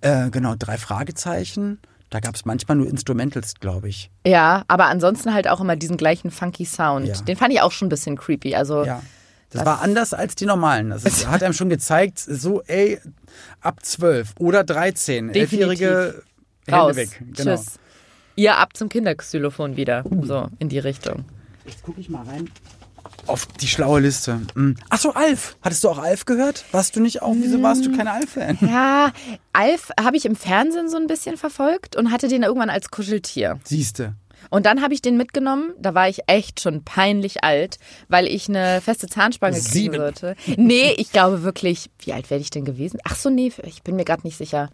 Äh, genau, drei Fragezeichen. Da gab es manchmal nur Instrumentals, glaube ich. Ja, aber ansonsten halt auch immer diesen gleichen funky Sound. Ja. Den fand ich auch schon ein bisschen creepy. Also Ja. Das, war anders als die normalen. Das ist, hat einem schon gezeigt, so, ey, ab 12 oder 13, Definitiv. elfjährige Hände weg. Genau. Tschüss. Ihr ab zum Kinderxylophon wieder. So, in die Richtung. Jetzt gucke ich mal rein. Auf die schlaue Liste. Hm. Ach so, Alf. Hattest du auch Alf gehört? Warst du nicht auch? Wieso warst du kein Alf-Fan? Ja, Alf habe ich im Fernsehen so ein bisschen verfolgt und hatte den irgendwann als Kuscheltier. Siehste. Und dann habe ich den mitgenommen, da war ich echt schon peinlich alt, weil ich eine feste Zahnspange kriegen Sieben. sollte. Nee, ich glaube wirklich, wie alt werde ich denn gewesen? Ach so, nee, ich bin mir gerade nicht sicher.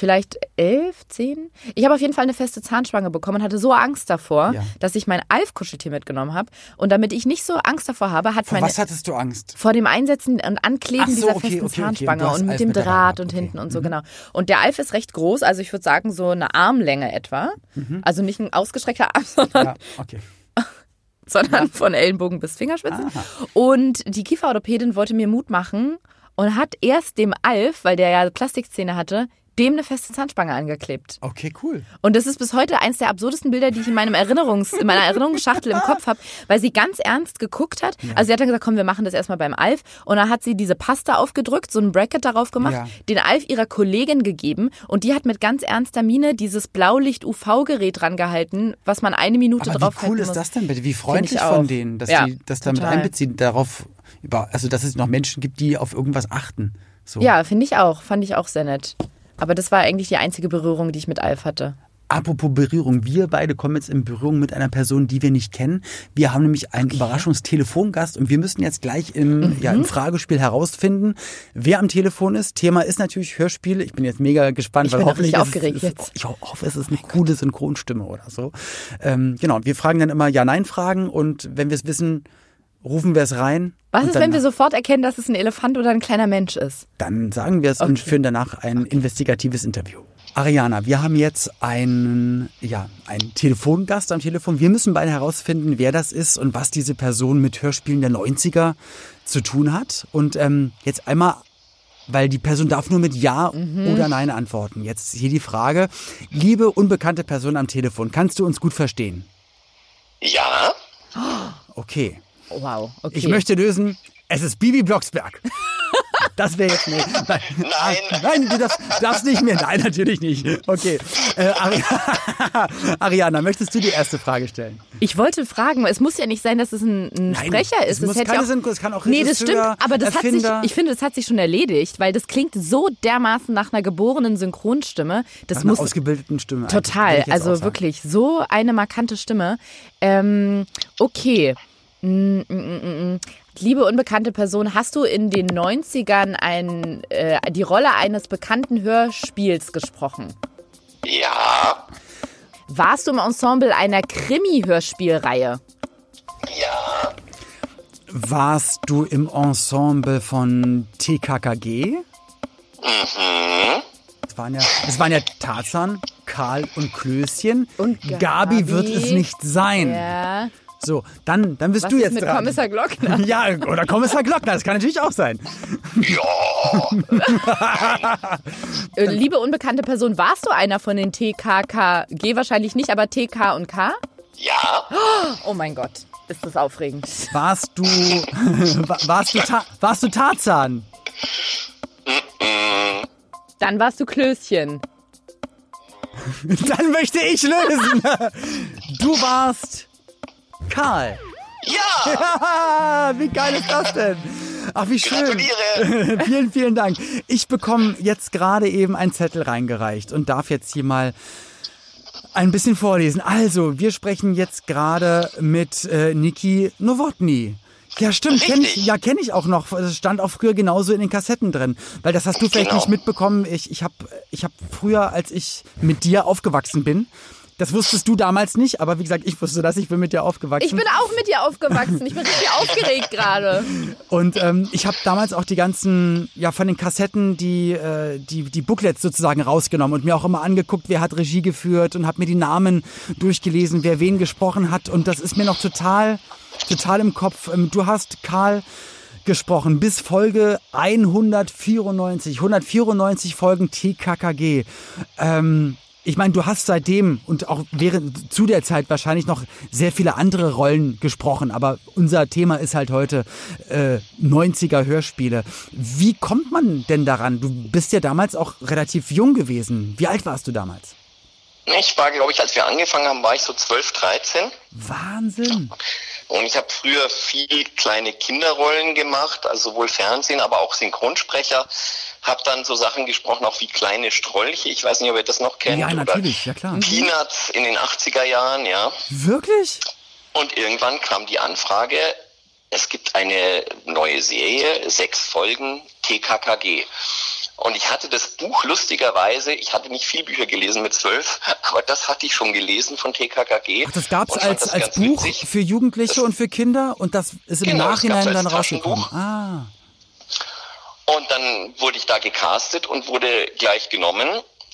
Vielleicht elf, zehn? Ich habe auf jeden Fall eine feste Zahnspange bekommen und hatte so Angst davor, Ja. dass ich mein Alf-Kuscheltier mitgenommen habe. Und damit ich nicht so Angst davor habe, hat Vor meine... was hattest du Angst? vor dem Einsetzen und Ankleben so, dieser okay, festen okay, okay. Zahnspange Du hast und mit Alf dem mit Draht gehabt, und okay. hinten und so, Mhm. genau. Und der Alf ist recht groß, also ich würde sagen so eine Armlänge etwa. Also nicht ein ausgestreckter Arm, sondern, Ja, okay. sondern von Ellenbogen bis Fingerspitze. Und die Kieferorthopädin wollte mir Mut machen und hat erst dem Alf, weil der ja Plastikzähne hatte, dem eine feste Zahnspange angeklebt. Okay, cool. Und das ist bis heute eins der absurdesten Bilder, die ich in meinem Erinnerungs, in meiner Erinnerungsschachtel im Kopf habe, weil sie ganz ernst geguckt hat. Also sie hat dann gesagt, komm, wir machen das erstmal beim Alf. Und dann hat sie diese Pasta aufgedrückt, so ein Bracket darauf gemacht, Ja. den Alf ihrer Kollegin gegeben und die hat mit ganz ernster Miene dieses Blaulicht-UV-Gerät dran gehalten, was man eine Minute Aber drauf wie cool ist muss. das denn bitte? Wie freundlich von denen, dass Ja, die das damit einbeziehen, darauf, also dass es noch Menschen gibt, die auf irgendwas achten. So. Ja, finde ich auch. Fand ich auch sehr nett. Aber das war eigentlich die einzige Berührung, die ich mit Alf hatte. Apropos Berührung, wir beide kommen jetzt in Berührung mit einer Person, die wir nicht kennen. Wir haben nämlich einen Überraschungstelefongast und wir müssen jetzt gleich im, Mhm. ja, im Fragespiel herausfinden, wer am Telefon ist. Thema ist natürlich Hörspiele. Ich bin jetzt mega gespannt, Ich weil hoffentlich ist, aufgeregt ist, jetzt. Ich ho- hoffe, es ist eine coole Synchronstimme oder so. Ähm, genau, wir fragen dann immer Ja-Nein-Fragen und wenn wir es wissen, rufen wir es rein. Was ist, wenn wir sofort erkennen, dass es ein Elefant oder ein kleiner Mensch ist? Dann sagen wir es und führen danach ein investigatives Interview. Ariana, wir haben jetzt einen, ja, einen Telefongast am Telefon. Wir müssen beide herausfinden, wer das ist und was diese Person mit Hörspielen der 90er zu tun hat. Und ähm, jetzt einmal, weil die Person darf nur mit Ja oder Nein antworten. Jetzt hier die Frage, liebe unbekannte Person am Telefon, kannst du uns gut verstehen? Ja, Okay. Wow, okay. Ich möchte lösen, es ist Bibi Blocksberg. Das wäre jetzt nicht. Nein, Nein. Ah, nein, du darfst, darfst nicht mehr. Nein, natürlich nicht. Okay. Äh, Ari Ariana, möchtest du die erste Frage stellen? Ich wollte fragen, es muss ja nicht sein, dass es ein, ein Nein, Sprecher es ist. muss hätte keine auch, Synchro- es kann auch Nee, das stimmt, aber das hat sich, ich finde, das hat sich schon erledigt, weil das klingt so dermaßen nach einer geborenen Synchronstimme. Das Nach einer muss ausgebildeten Stimme. total, also wirklich so eine markante Stimme. Ähm, okay. Mm, mm, mm, mm. Liebe unbekannte Person, hast du in den 90ern ein, äh, die Rolle eines bekannten Hörspiels gesprochen? ja, Warst du im Ensemble einer Krimi-Hörspielreihe? ja, Warst du im Ensemble von TKKG? mhm, Es waren ja, es waren ja Tarzan, Karl und Klößchen. Und Gabi, Gabi. wird es nicht sein. Ja. So, dann, dann bist Was du ist jetzt mit dran. Kommissar Glockner? Ja, oder Kommissar Glockner, das kann natürlich auch sein. Äh, Liebe unbekannte Person, warst du einer von den TKKG? Wahrscheinlich nicht, aber TK und K? ja, Oh mein Gott, ist das aufregend. Warst du, wa- warst du, Ta warst du Tarzan? Dann warst du Klößchen. Dann möchte ich lösen. Du warst Karl. ja, Ja, wie geil ist das denn? Ach, wie schön. gratuliere. vielen, vielen Dank. Ich bekomme jetzt gerade eben einen Zettel reingereicht und darf jetzt hier mal ein bisschen vorlesen. Also, wir sprechen jetzt gerade mit äh, Niki Nowotny. Ja, stimmt, kenne ich, ja, kenne ich auch noch. Das stand auch früher genauso in den Kassetten drin. Weil das hast du vielleicht Genau. nicht mitbekommen. Ich, ich habe ich hab früher, als ich mit dir aufgewachsen bin, das wusstest du damals nicht, aber wie gesagt, ich wusste das, ich bin mit dir aufgewachsen. Ich bin auch mit dir aufgewachsen. Ich bin richtig aufgeregt gerade. Und ähm, ich habe damals auch die ganzen, ja, von den Kassetten die, äh, die, die Booklets sozusagen rausgenommen und mir auch immer angeguckt, wer hat Regie geführt und habe mir die Namen durchgelesen, wer wen gesprochen hat. Und das ist mir noch total, total im Kopf. Ähm, du hast Karl gesprochen bis Folge 194, 194 Folgen TKKG. Ähm, ich meine, du hast seitdem und auch während zu der Zeit wahrscheinlich noch sehr viele andere Rollen gesprochen, aber unser Thema ist halt heute äh, 90er Hörspiele. Wie kommt man denn daran? Du bist ja damals auch relativ jung gewesen. Wie alt warst du damals? Ich war, glaube ich, als wir angefangen haben, war ich so 12, 13. Wahnsinn. Und ich habe früher viel kleine Kinderrollen gemacht, also sowohl Fernsehen, aber auch Synchronsprecher. Habe dann so Sachen gesprochen, auch wie kleine Strolche. Ich weiß nicht, ob ihr das noch kennt. Ja, natürlich, ja klar. Peanuts in den 80er Jahren, ja. Wirklich? Und irgendwann kam die Anfrage, es gibt eine neue Serie, sechs Folgen TKKG. Und ich hatte das Buch lustigerweise, ich hatte nicht viel Bücher gelesen mit zwölf, aber das hatte ich schon gelesen von TKKG. Ach, das und fand als, das als Buch witzig. für Jugendliche und für Kinder und das ist im Genau, das Nachhinein dann rausgekommen. Ah. Und dann wurde ich da gecastet und wurde gleich genommen.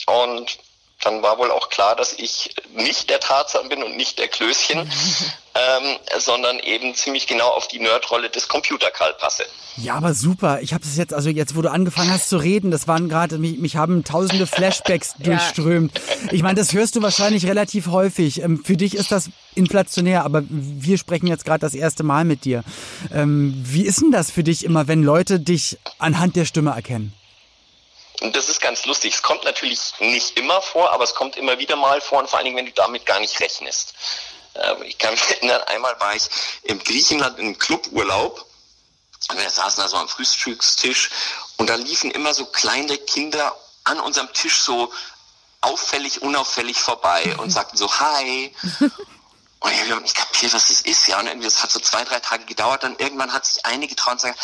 Und dann war wohl auch klar, dass ich nicht der Tarzan bin und nicht der Klößchen, ähm, sondern eben ziemlich genau auf die Nerdrolle des Computerkarl passe. Ja, aber super. Ich habe es jetzt, also jetzt, wo du angefangen hast zu reden, das waren gerade, mich, mich haben tausende Flashbacks durchströmt. Ich meine, das hörst du wahrscheinlich relativ häufig. Ähm, für dich ist das inflationär, aber wir sprechen jetzt gerade das erste Mal mit dir. Ähm, wie ist denn das für dich immer, wenn Leute dich anhand der Stimme erkennen? Und das ist ganz lustig. Es kommt natürlich nicht immer vor, aber es kommt immer wieder mal vor und vor allen Dingen, wenn du damit gar nicht rechnest. Ähm, ich kann mich erinnern, einmal war ich im Griechenland in einem Cluburlaub und wir saßen da so am Frühstückstisch und da liefen immer so kleine Kinder an unserem Tisch so auffällig, unauffällig vorbei und sagten so Hi. Und ich habe nicht kapiert, was das ist. Ja, und irgendwie, das hat so zwei, drei Tage gedauert. Dann irgendwann hat sich eine getraut und gesagt,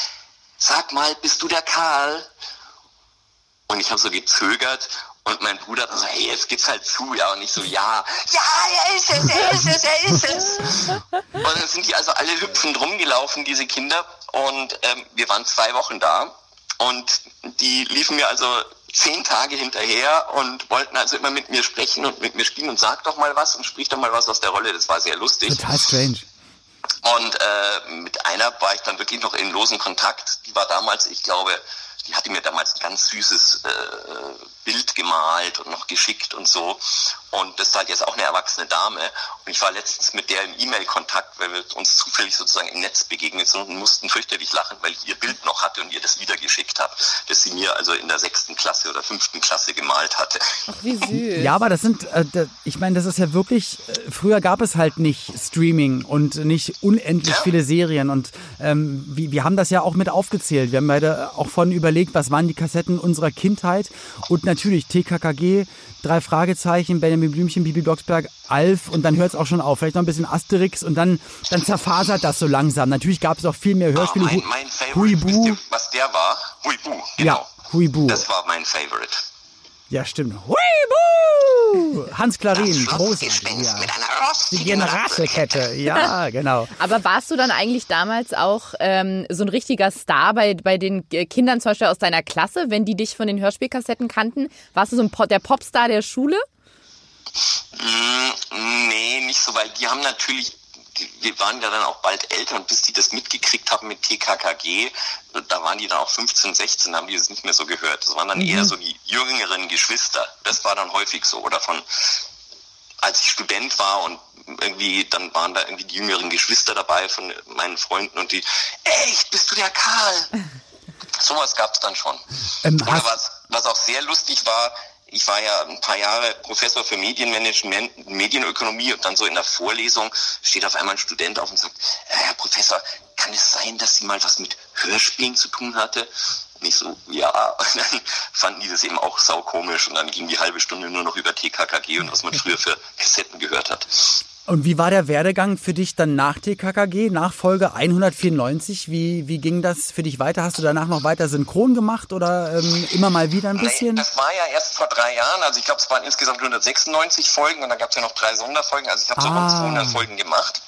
sag mal, bist du der Karl? Und ich habe so gezögert und mein Bruder hat so, hey, jetzt geht's halt zu, ja. Und ich so, ja, ja, er ist es, er ist es, er ist es. Und dann sind die also alle hüpfend rumgelaufen, diese Kinder. Und ähm, wir waren zwei Wochen da. Und die liefen mir also zehn Tage hinterher und wollten also immer mit mir sprechen und mit mir spielen und sag doch mal was und sprich doch mal was aus der Rolle. Das war sehr lustig. Total strange. Und äh, mit einer war ich dann wirklich noch in losen Kontakt. Die war damals, ich glaube, die hatte mir damals ein ganz süßes äh, Bild gemalt und noch geschickt und so. Und das ist halt jetzt auch eine erwachsene Dame. Und ich war letztens mit der im E-Mail-Kontakt, weil wir uns zufällig sozusagen im Netz begegnet sind und mussten fürchterlich lachen, weil ich ihr Bild noch hatte und ihr das wieder geschickt habe, das sie mir also in der sechsten Klasse oder fünften Klasse gemalt hatte. Ach, wie süß. Ja, aber das sind, äh, ich meine, das ist ja wirklich, äh, früher gab es halt nicht Streaming und nicht unendlich ja. viele Serien. Und ähm, wir, wir haben das ja auch mit aufgezählt. Wir haben beide auch von überlegt, was waren die Kassetten unserer Kindheit und natürlich TKKG, drei Fragezeichen, Benjamin Blümchen, Bibi Blocksberg, Alf und dann hört es auch schon auf. Vielleicht noch ein bisschen Asterix und dann, dann zerfasert das so langsam. Natürlich gab es auch viel mehr Hörspiele. Oh, mein, mein Favorite, Huibu. Ihr, was der war? Huibu, genau. Ja, Huibu. Das war mein Favorite. Ja, stimmt. Huibu! Hans Klarin, großartig. Ja. mit einer rostigen Rasselkette. Ja, genau. Aber warst du dann eigentlich damals auch ähm, so ein richtiger Star bei, bei den Kindern zum Beispiel aus deiner Klasse, wenn die dich von den Hörspielkassetten kannten? Warst du so ein Pop, der Popstar der Schule? Mm, nee, nicht so, weil die haben natürlich wir waren ja dann auch bald älter und bis die das mitgekriegt haben mit TKKG, da waren die dann auch 15, 16, haben die das nicht mehr so gehört. Das waren dann mhm. eher so die jüngeren Geschwister. Das war dann häufig so. Oder von, als ich Student war und irgendwie, dann waren da irgendwie die jüngeren Geschwister dabei von meinen Freunden und die, echt, bist du der Karl? Sowas gab es dann schon. Ähm, Oder was, was auch sehr lustig war, ich war ja ein paar Jahre Professor für Medienmanagement, Medienökonomie und dann so in der Vorlesung steht auf einmal ein Student auf und sagt, äh, Herr Professor, kann es sein, dass Sie mal was mit Hörspielen zu tun hatte? Und ich so, ja. Und dann fanden die das eben auch saukomisch und dann ging die halbe Stunde nur noch über TKKG und was man früher für Kassetten gehört hat. Und wie war der Werdegang für dich dann nach TKKG, nach Folge 194? Wie, wie ging das für dich weiter? Hast du danach noch weiter synchron gemacht oder ähm, immer mal wieder ein bisschen? Nee, das war ja erst vor drei Jahren. Also ich glaube, es waren insgesamt 196 Folgen und dann gab es ja noch drei Sonderfolgen. Also ich habe so ah. rund 200 Folgen gemacht.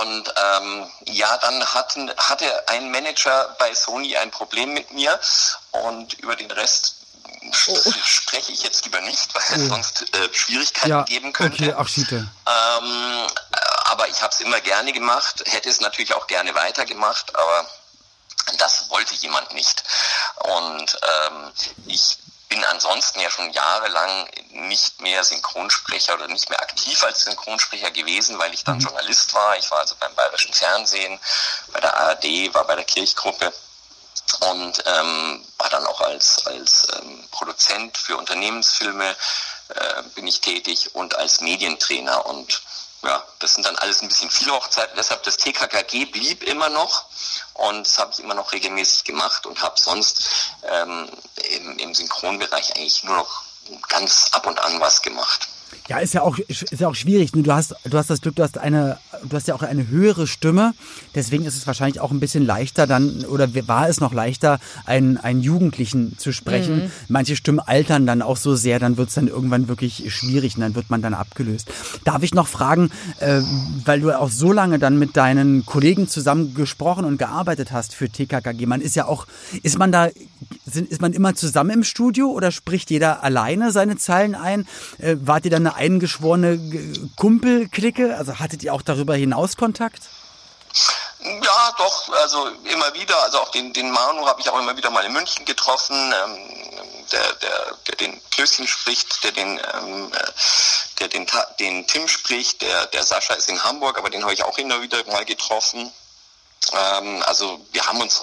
Und ähm, ja, dann hatten, hatte ein Manager bei Sony ein Problem mit mir und über den Rest oh. spreche ich jetzt lieber nicht, weil es oh. sonst äh, Schwierigkeiten ja, geben könnte. Okay, ach, Schiete. Ähm, aber ich habe es immer gerne gemacht, hätte es natürlich auch gerne weitergemacht, aber das wollte jemand nicht. Und ähm, ich bin ansonsten ja schon jahrelang nicht mehr Synchronsprecher oder nicht mehr aktiv als Synchronsprecher gewesen, weil ich dann mhm. Journalist war. Ich war also beim Bayerischen Fernsehen, bei der ARD, war bei der Kirchgruppe und ähm, war dann auch als, als ähm, Produzent für Unternehmensfilme äh, bin ich tätig und als Medientrainer und ja, das sind dann alles ein bisschen viele Hochzeiten. Deshalb das TKKG blieb immer noch und das habe ich immer noch regelmäßig gemacht und habe sonst ähm, im, im Synchronbereich eigentlich nur noch ganz ab und an was gemacht. Ja, ist ja auch ist ja auch schwierig. Du hast du hast das Glück, du hast eine du hast ja auch eine höhere Stimme. Deswegen ist es wahrscheinlich auch ein bisschen leichter dann oder war es noch leichter einen einen Jugendlichen zu sprechen. Mhm. Manche Stimmen altern dann auch so sehr, dann wird es dann irgendwann wirklich schwierig und dann wird man dann abgelöst. Darf ich noch fragen, äh, weil du auch so lange dann mit deinen Kollegen zusammen gesprochen und gearbeitet hast für TKKG. Man ist ja auch ist man da sind, ist man immer zusammen im Studio oder spricht jeder alleine seine Zeilen ein? Äh, wart ihr dann eine eingeschworene Kumpelklicke? Also hattet ihr auch darüber hinaus Kontakt? Ja, doch, also immer wieder. Also auch den, den Manu habe ich auch immer wieder mal in München getroffen, ähm, der, der, der den Klößchen spricht, der den, ähm, äh, der den, den Tim spricht, der, der Sascha ist in Hamburg, aber den habe ich auch immer wieder mal getroffen. Ähm, also wir haben uns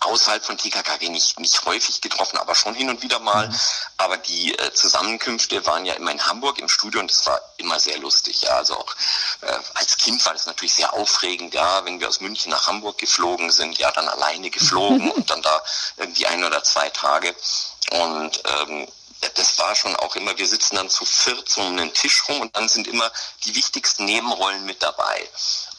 außerhalb von TKKG nicht, nicht häufig getroffen, aber schon hin und wieder mal. Mhm. Aber die äh, Zusammenkünfte waren ja immer in Hamburg im Studio und das war immer sehr lustig. Ja, also auch äh, als Kind war das natürlich sehr aufregend. Ja, wenn wir aus München nach Hamburg geflogen sind, ja, dann alleine geflogen und dann da irgendwie ein oder zwei Tage. Und ähm, das war schon auch immer, wir sitzen dann zu viert um einen Tisch rum und dann sind immer die wichtigsten Nebenrollen mit dabei.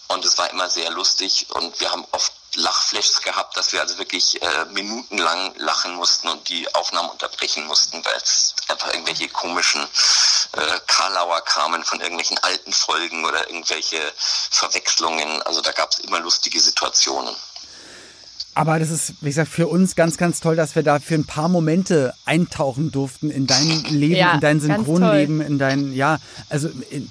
Und es war immer sehr lustig und wir haben oft Lachflashs gehabt, dass wir also wirklich äh, minutenlang lachen mussten und die Aufnahmen unterbrechen mussten, weil es einfach irgendwelche komischen äh, Karlauer kamen von irgendwelchen alten Folgen oder irgendwelche Verwechslungen. Also da gab es immer lustige Situationen. Aber das ist, wie gesagt, für uns ganz, ganz toll, dass wir da für ein paar Momente eintauchen durften in dein Leben, ja, in dein Synchronleben, in dein, ja, also in,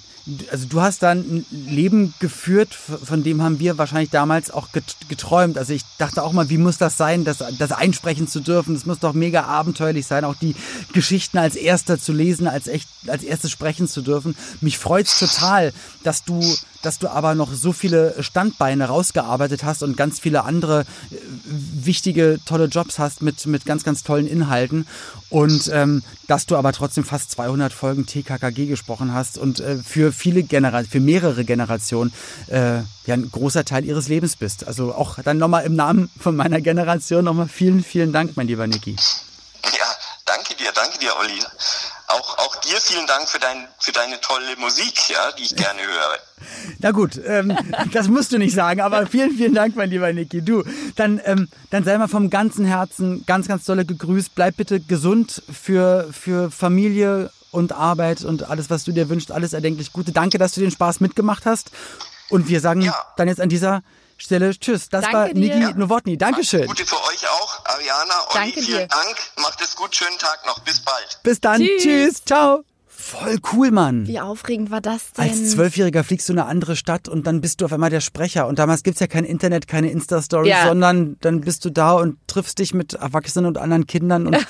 also du hast dann ein Leben geführt, von dem haben wir wahrscheinlich damals auch geträumt. Also ich dachte auch mal, wie muss das sein, das, das einsprechen zu dürfen? Das muss doch mega abenteuerlich sein, auch die Geschichten als erster zu lesen, als echt, als erstes sprechen zu dürfen. Mich freut's total, dass du dass du aber noch so viele Standbeine rausgearbeitet hast und ganz viele andere äh, wichtige, tolle Jobs hast mit, mit ganz, ganz tollen Inhalten und ähm, dass du aber trotzdem fast 200 Folgen TKKG gesprochen hast und äh, für viele Generationen, für mehrere Generationen äh, ja ein großer Teil ihres Lebens bist. Also auch dann nochmal im Namen von meiner Generation nochmal vielen, vielen Dank, mein lieber Niki. Ja, danke dir, danke dir, Olli auch, auch dir vielen Dank für, dein, für deine tolle Musik, ja, die ich gerne höre. Na gut, ähm, das musst du nicht sagen, aber vielen, vielen Dank, mein lieber Niki. Du, dann, ähm, dann sei mal vom ganzen Herzen ganz, ganz dolle gegrüßt. Bleib bitte gesund für, für Familie und Arbeit und alles, was du dir wünschst, alles erdenklich Gute. Danke, dass du den Spaß mitgemacht hast. Und wir sagen ja. dann jetzt an dieser Stelle Tschüss. Das Danke war Niki ja. Nowotny. Dankeschön. Gute für euch auch, Ariana. Olli, Danke vielen dir. Dank. Macht es gut. Schönen Tag noch. Bis bald. Bis dann. Tschüss. Tschüss. Ciao. Voll cool, Mann. Wie aufregend war das denn? Als Zwölfjähriger fliegst du in eine andere Stadt und dann bist du auf einmal der Sprecher. Und damals gibt's ja kein Internet, keine Insta-Story, ja. sondern dann bist du da und triffst dich mit Erwachsenen und anderen Kindern und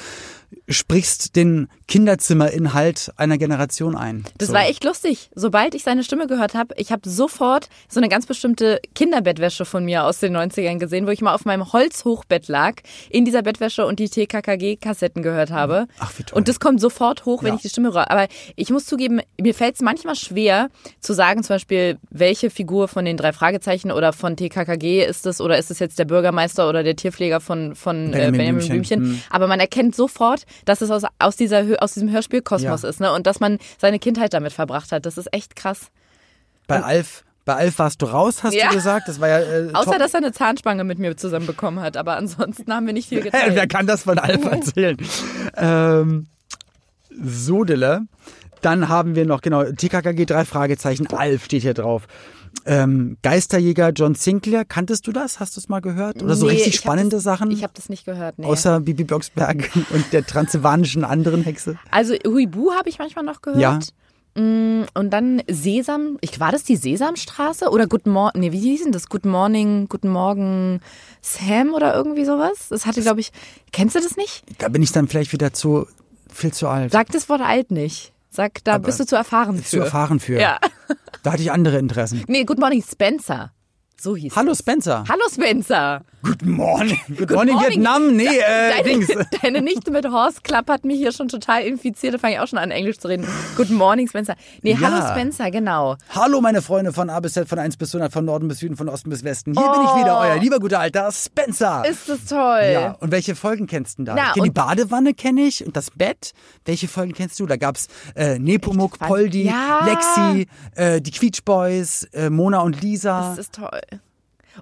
sprichst den Kinderzimmerinhalt einer Generation ein. Das so. war echt lustig. Sobald ich seine Stimme gehört habe, ich habe sofort so eine ganz bestimmte Kinderbettwäsche von mir aus den 90ern gesehen, wo ich mal auf meinem Holzhochbett lag, in dieser Bettwäsche und die TKKG-Kassetten gehört habe. Ach, wie toll. Und das kommt sofort hoch, wenn ja. ich die Stimme höre. Aber ich muss zugeben, mir fällt es manchmal schwer zu sagen, zum Beispiel, welche Figur von den drei Fragezeichen oder von TKKG ist es oder ist es jetzt der Bürgermeister oder der Tierpfleger von, von Benjamin, äh, Benjamin Blümchen. Blümchen. Hm. Aber man erkennt sofort, dass es aus, aus, dieser, aus diesem Hörspielkosmos ja. ist ne? und dass man seine Kindheit damit verbracht hat. Das ist echt krass. Bei und, Alf bei Alf warst du raus, hast ja. du gesagt. Das war ja, äh, Außer, top. dass er eine Zahnspange mit mir zusammen bekommen hat. Aber ansonsten haben wir nicht viel geteilt. Wer kann das von Alf erzählen? ähm, Sodele. Dann haben wir noch, genau, TKKG drei Fragezeichen. Alf steht hier drauf. Ähm, Geisterjäger John Sinclair, kanntest du das? Hast du es mal gehört? Oder so nee, richtig spannende das, Sachen? Ich habe das nicht gehört, nee. Außer Bibi Blocksberg und der transsilvanischen anderen Hexe. Also Huibu habe ich manchmal noch gehört. Ja. Mm, und dann Sesam, ich, war das die Sesamstraße oder Good Morning, nee, wie hieß denn das? Good Morning, Guten Morgen Sam oder irgendwie sowas? Das hatte, glaube ich, kennst du das nicht? Da bin ich dann vielleicht wieder zu, viel zu alt. Sag das Wort alt nicht. Sag, da Aber bist du zu erfahren für. Zu erfahren für. Ja. Da hatte ich andere Interessen. Nee, Good Morning Spencer. So hieß Hallo es. Spencer. Hallo Spencer. Good morning. Good, morning, morning. Vietnam. Nee, äh, Deine, Dings. deine Nichte mit Horst Klapp hat mich hier schon total infiziert. Da fange ich auch schon an, Englisch zu reden. Good morning, Spencer. Nee, Ja. hallo Spencer, genau. Hallo meine Freunde von A bis Z, von 1 bis 100, von Norden bis Süden, von Osten bis Westen. Hier bin ich wieder, euer lieber guter alter Spencer. Oh. Ist das toll. ja, und welche Folgen kennst du denn da? Na, ich kenn die Badewanne kenne ich und das Bett. Welche Folgen kennst du? Da gab's äh, Nepomuk? Poldi, Ja. Lexi, äh, die Quietsch Boys, äh, Mona und Lisa, Das ist toll.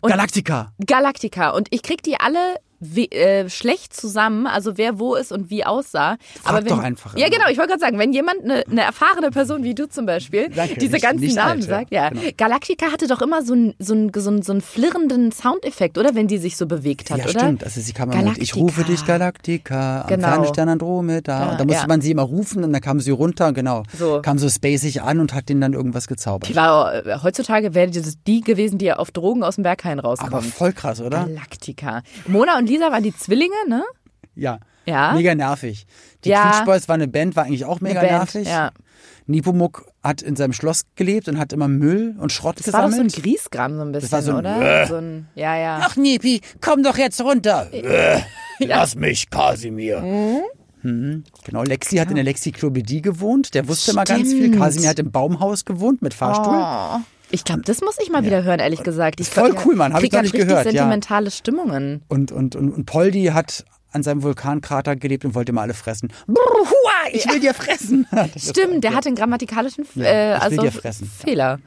Und Galactica. Galactica. Und ich krieg die alle we- äh, schlecht zusammen, also wer wo ist und wie aussah. Aber wenn, doch einfach Ja, genau. Ich wollte gerade sagen, wenn jemand, eine, eine erfahrene Person wie du zum Beispiel, Danke, diese nicht- ganzen nicht Namen alt, ja. sagt, ja. Genau. Galactica hatte doch immer so einen so so flirrenden Soundeffekt, oder? Wenn die sich so bewegt hat, Ja, oder? stimmt. Also sie kam immer mit, ich rufe dich Galactica, am Genau. Fernstern Andromeda. Ja, und da musste ja. man sie immer rufen und dann kam sie runter, genau. So. Kam so spacig an und hat denen dann irgendwas gezaubert. Die war, äh, heutzutage wäre das die gewesen, die auf Drogen aus dem Berghain rauskommt. Aber voll krass, oder? Galactica. Mona und Lisa waren die Zwillinge, ne? Ja. Ja. Mega nervig. Die Ja. Quietsch Boys war eine Band, war eigentlich auch mega Band, nervig. ja. Nepomuk hat in seinem Schloss gelebt und hat immer Müll und Schrott Das war doch gesammelt. so ein Griesgram so ein bisschen, war so ein oder? Äh. So ein, ja, ja. Ach Nepi, komm doch jetzt runter. Äh, Lass mich, Kasimir. Mhm. Genau, Lexi hat in der Lexiklopädie gewohnt. Der wusste mal ganz viel. Stimmt. Kasimir hat im Baumhaus gewohnt mit Fahrstuhl. Oh. Ich glaube, das muss ich mal wieder hören, ehrlich gesagt. Ich Voll cool, Mann. Hab ich grad nicht gehört, ja. sentimentale Stimmungen. Und, und, und, und Poldi hat an seinem Vulkankrater gelebt und wollte mal alle fressen. Brr, hua, ich will dir fressen. Stimmt, der hat den grammatikalischen äh, ich will also dir fressen. Fehler.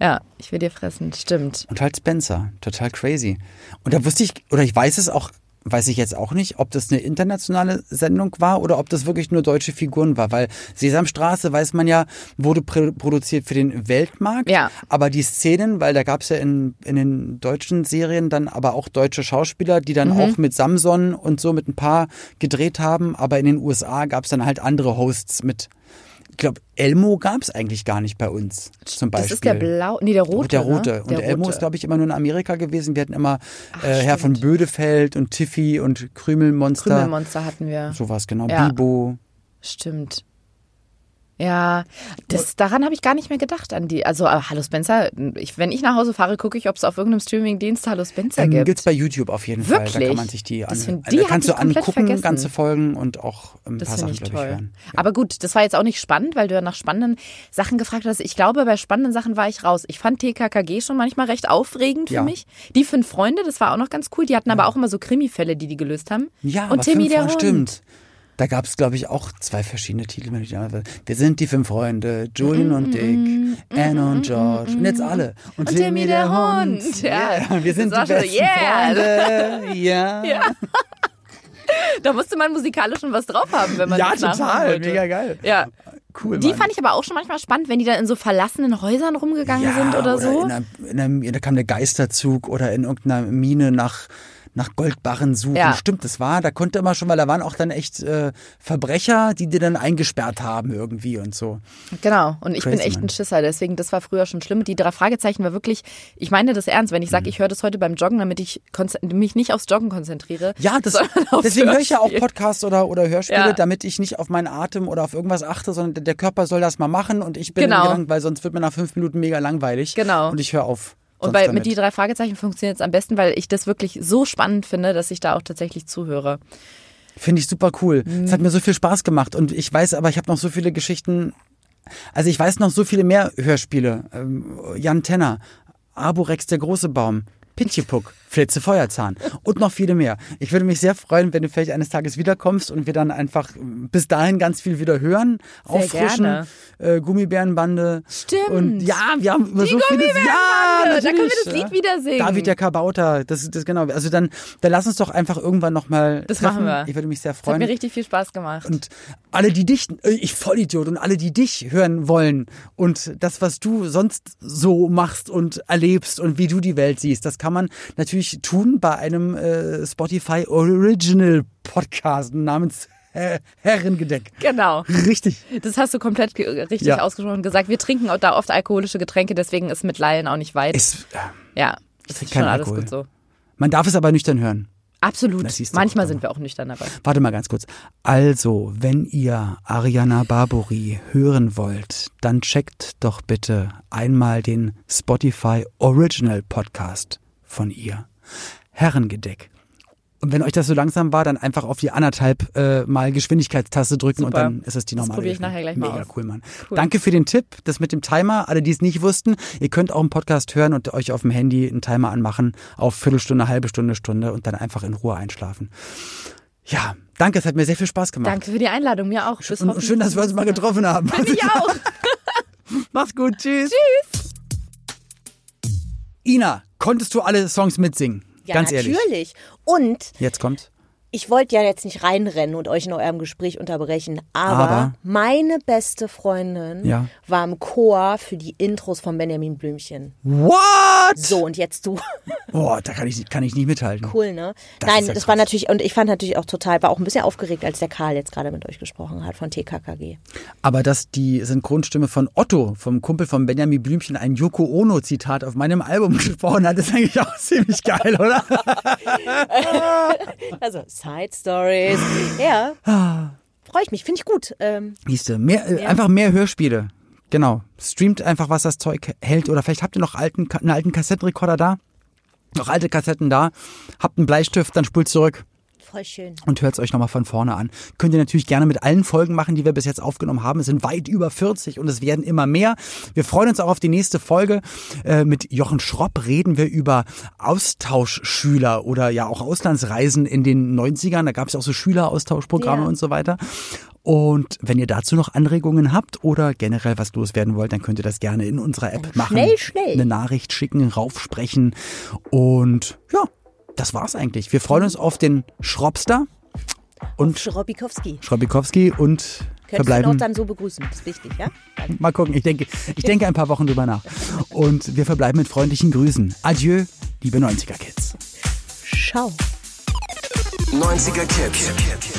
Ja, ich will dir fressen, stimmt. Und halt Spencer. Total crazy. Und da wusste ich, oder ich weiß es auch, weiß ich jetzt auch nicht, ob das eine internationale Sendung war oder ob das wirklich nur deutsche Figuren war, weil Sesamstraße, weiß man ja, wurde pr produziert für den Weltmarkt. Ja. Aber die Szenen, weil da gab es ja in, in den deutschen Serien dann aber auch deutsche Schauspieler, die dann auch mit Samson und so mit ein paar gedreht haben, aber in den USA gab es dann halt andere Hosts mit. Ich glaube, Elmo gab es eigentlich gar nicht bei uns. Zum Beispiel. Das ist der blau, nee, der rote. Der rote. Ne? Und der Elmo rote. ist, glaube ich, immer nur in Amerika gewesen. Wir hatten immer äh, Herr von Bödefeld und Tiffy und Krümelmonster. Krümelmonster hatten wir. Sowas, genau. Ja. Bibo. Stimmt. Ja, das, daran habe ich gar nicht mehr gedacht an die. Also, äh, Hallo Spencer, ich, wenn ich nach Hause fahre, gucke ich, ob es auf irgendeinem Streamingdienst Hallo Spencer Ähm, gibt. gibt's bei YouTube auf jeden Fall. Da Wirklich? kann man sich die, an, da kannst du angucken, vergessen. ganze Folgen und auch ein Das paar finde Sachen, ich glaube ich, toll. hören. Aber gut, das war jetzt auch nicht spannend, weil du ja nach spannenden Sachen gefragt hast. Ich glaube, bei spannenden Sachen war ich raus. Ich fand TKKG schon manchmal recht aufregend für Ja. mich. Die fünf Freunde, das war auch noch ganz cool. Die hatten aber auch immer so Krimifälle, die die gelöst haben. Ja, Und aber Timmy fünf der Hund. stimmt. Da gab es, glaube ich, auch zwei verschiedene Titel. wenn ich die einmal- Wir sind die fünf Freunde, Julian und Dick, Anna und George und jetzt alle. Und, Und Timmy der Hund. Ja. Yeah. Wir sind die Das war besten so, yeah. Freunde. Ja. Ja. Da musste man musikalisch schon was drauf haben, wenn man Ja, das nachmachen total. wollte. Mega geil. Ja. Cool, Die Mann. fand ich aber auch schon manchmal spannend, wenn die dann in so verlassenen Häusern rumgegangen sind oder, so. In einer, in einer, da kam der Geisterzug oder in irgendeiner Mine nach, nach Goldbarren suchen. Ja. Stimmt, das war, da konnte immer schon, weil da waren auch dann echt äh, Verbrecher, die dir dann eingesperrt haben irgendwie und so. Genau. Und ich bin Crazy, echt ein. Schisser, deswegen, das war früher schon schlimm. Die drei Fragezeichen war wirklich, ich meine das ernst, wenn ich Mhm. sage, ich höre das heute beim Joggen, damit ich mich nicht aufs Joggen konzentriere. Ja, das, deswegen höre ich ja auch. Podcasts oder, oder Hörspiele, Ja. damit ich nicht auf meinen Atem oder auf irgendwas achte, sondern der Körper soll das mal machen und ich bin Genau. Gedanken, weil sonst wird mir nach fünf Minuten mega langweilig. Genau. Und ich höre auf. Und damit. mit die drei Fragezeichen funktioniert es am besten, weil ich das wirklich so spannend finde, dass ich da auch tatsächlich zuhöre. Finde ich super cool. Mhm. Es hat mir so viel Spaß gemacht und ich weiß aber, ich habe noch so viele Geschichten. Also ich weiß noch so viele mehr Hörspiele. Ähm, Jan Tenner, Arborex der große Baum, Pinchipuck, Flitze Feuerzahn und noch viele mehr. Ich würde mich sehr freuen, wenn du vielleicht eines Tages wiederkommst und wir dann einfach bis dahin ganz viel wieder hören, Sehr auffrischen. Äh, Gummibärenbande. Stimmt. Und ja, wir haben über Die so vieles. Ja, Gummibärenbande, da können wir natürlich, das Lied wieder singen. David der Kabauter, das, das genau. Also dann, dann lass uns doch einfach irgendwann nochmal Das treffen. machen wir. Ich würde mich sehr Das hat freuen. mir richtig viel Spaß gemacht. Und alle, die dich, äh, ich Vollidiot, und alle, die dich hören wollen und das, was du sonst so machst und erlebst und wie du die Welt siehst, das kann man natürlich tun bei einem äh, Spotify Original Podcast namens Her Herrengedeck. genau. Richtig. Das hast du komplett richtig Ja. ausgesprochen gesagt. Wir trinken auch da oft alkoholische Getränke, deswegen ist mit Laien auch nicht weit. Es, äh, ja, das ist schon alles Alkohol. gut so. man darf es aber nüchtern hören. Absolut. Manchmal sind wir auch nüchtern dabei. Warte mal ganz kurz. Also, wenn ihr Ariana Barbori hören wollt, dann checkt doch bitte einmal den Spotify Original Podcast von ihr. Herrengedeck. Und wenn euch das so langsam war, dann einfach auf die anderthalb äh, mal Geschwindigkeitstaste drücken und Super. dann ist es die Das normale. probiere ich nachher gleich mal Mega aus. cool, Mann. Cool. Danke für den Tipp, das mit dem Timer. Alle, die es nicht wussten, ihr könnt auch einen Podcast hören und euch auf dem Handy einen Timer anmachen auf Viertelstunde, halbe Stunde, Stunde und dann einfach in Ruhe einschlafen. Ja, danke, es hat mir sehr viel Spaß gemacht. Danke für die Einladung, mir auch. Bis Und schön, dass wir uns mal getroffen haben. Ich auch. Mach's gut, tschüss. Tschüss. Ina, konntest du alle Songs mitsingen? Ja, Ganz ehrlich. Und Jetzt kommt. Ich wollte ja jetzt nicht reinrennen und euch in eurem Gespräch unterbrechen, aber, Aber? meine beste Freundin Ja. war im Chor für die Intros von Benjamin Blümchen. What? So, und jetzt du. Boah, da kann ich, kann ich nicht mithalten. Cool, ne? Das Nein, ja das war krass. natürlich, und ich fand natürlich auch total, war auch ein bisschen aufgeregt, als der Karl jetzt gerade mit euch gesprochen hat von TKKG. Aber dass die Synchronstimme von Otto, vom Kumpel von Benjamin Blümchen, ein Yoko Ono-Zitat auf meinem Album gesprochen hat, ist eigentlich auch ziemlich geil, oder? Also, Side Stories. Ja. Freue ich mich, finde ich gut. Ähm, Siehste, mehr, äh, Ja. einfach mehr Hörspiele. Genau. Streamt einfach, was das Zeug hält. Oder vielleicht habt ihr noch alten, einen alten Kassettenrekorder da. Noch alte Kassetten da. Habt einen Bleistift, dann spult zurück. Voll schön. und hört es euch nochmal von vorne an. Könnt ihr natürlich gerne mit allen Folgen machen, die wir bis jetzt aufgenommen haben. Es sind weit über 40 und es werden immer mehr. Wir freuen uns auch auf die nächste Folge. Äh, mit Jochen Schropp reden wir über Austauschschüler oder ja auch Auslandsreisen in den 90ern. Da gab es auch so Schüleraustauschprogramme Ja. und so weiter. Und wenn ihr dazu noch Anregungen habt oder generell was loswerden wollt, dann könnt ihr das gerne in unserer App machen. schnell, schnell. Eine Nachricht schicken, raufsprechen. Und ja, das war's eigentlich. Wir freuen uns auf den Schropster und Schrobikowski. Schrobikowski und Könntest du ihn auch verbleiben. dann so begrüßen. Das ist wichtig, ja? Dann. Mal gucken, ich denke, ich denke ein paar Wochen drüber nach. Und wir verbleiben mit freundlichen Grüßen. Adieu, liebe 90er-Kids. Ciao. 90er Kids.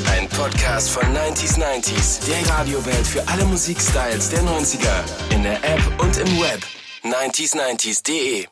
Ein Podcast von 90s 90s. Der Radiowelt für alle Musikstyles der 90er. In der App und im Web. 90s90s.de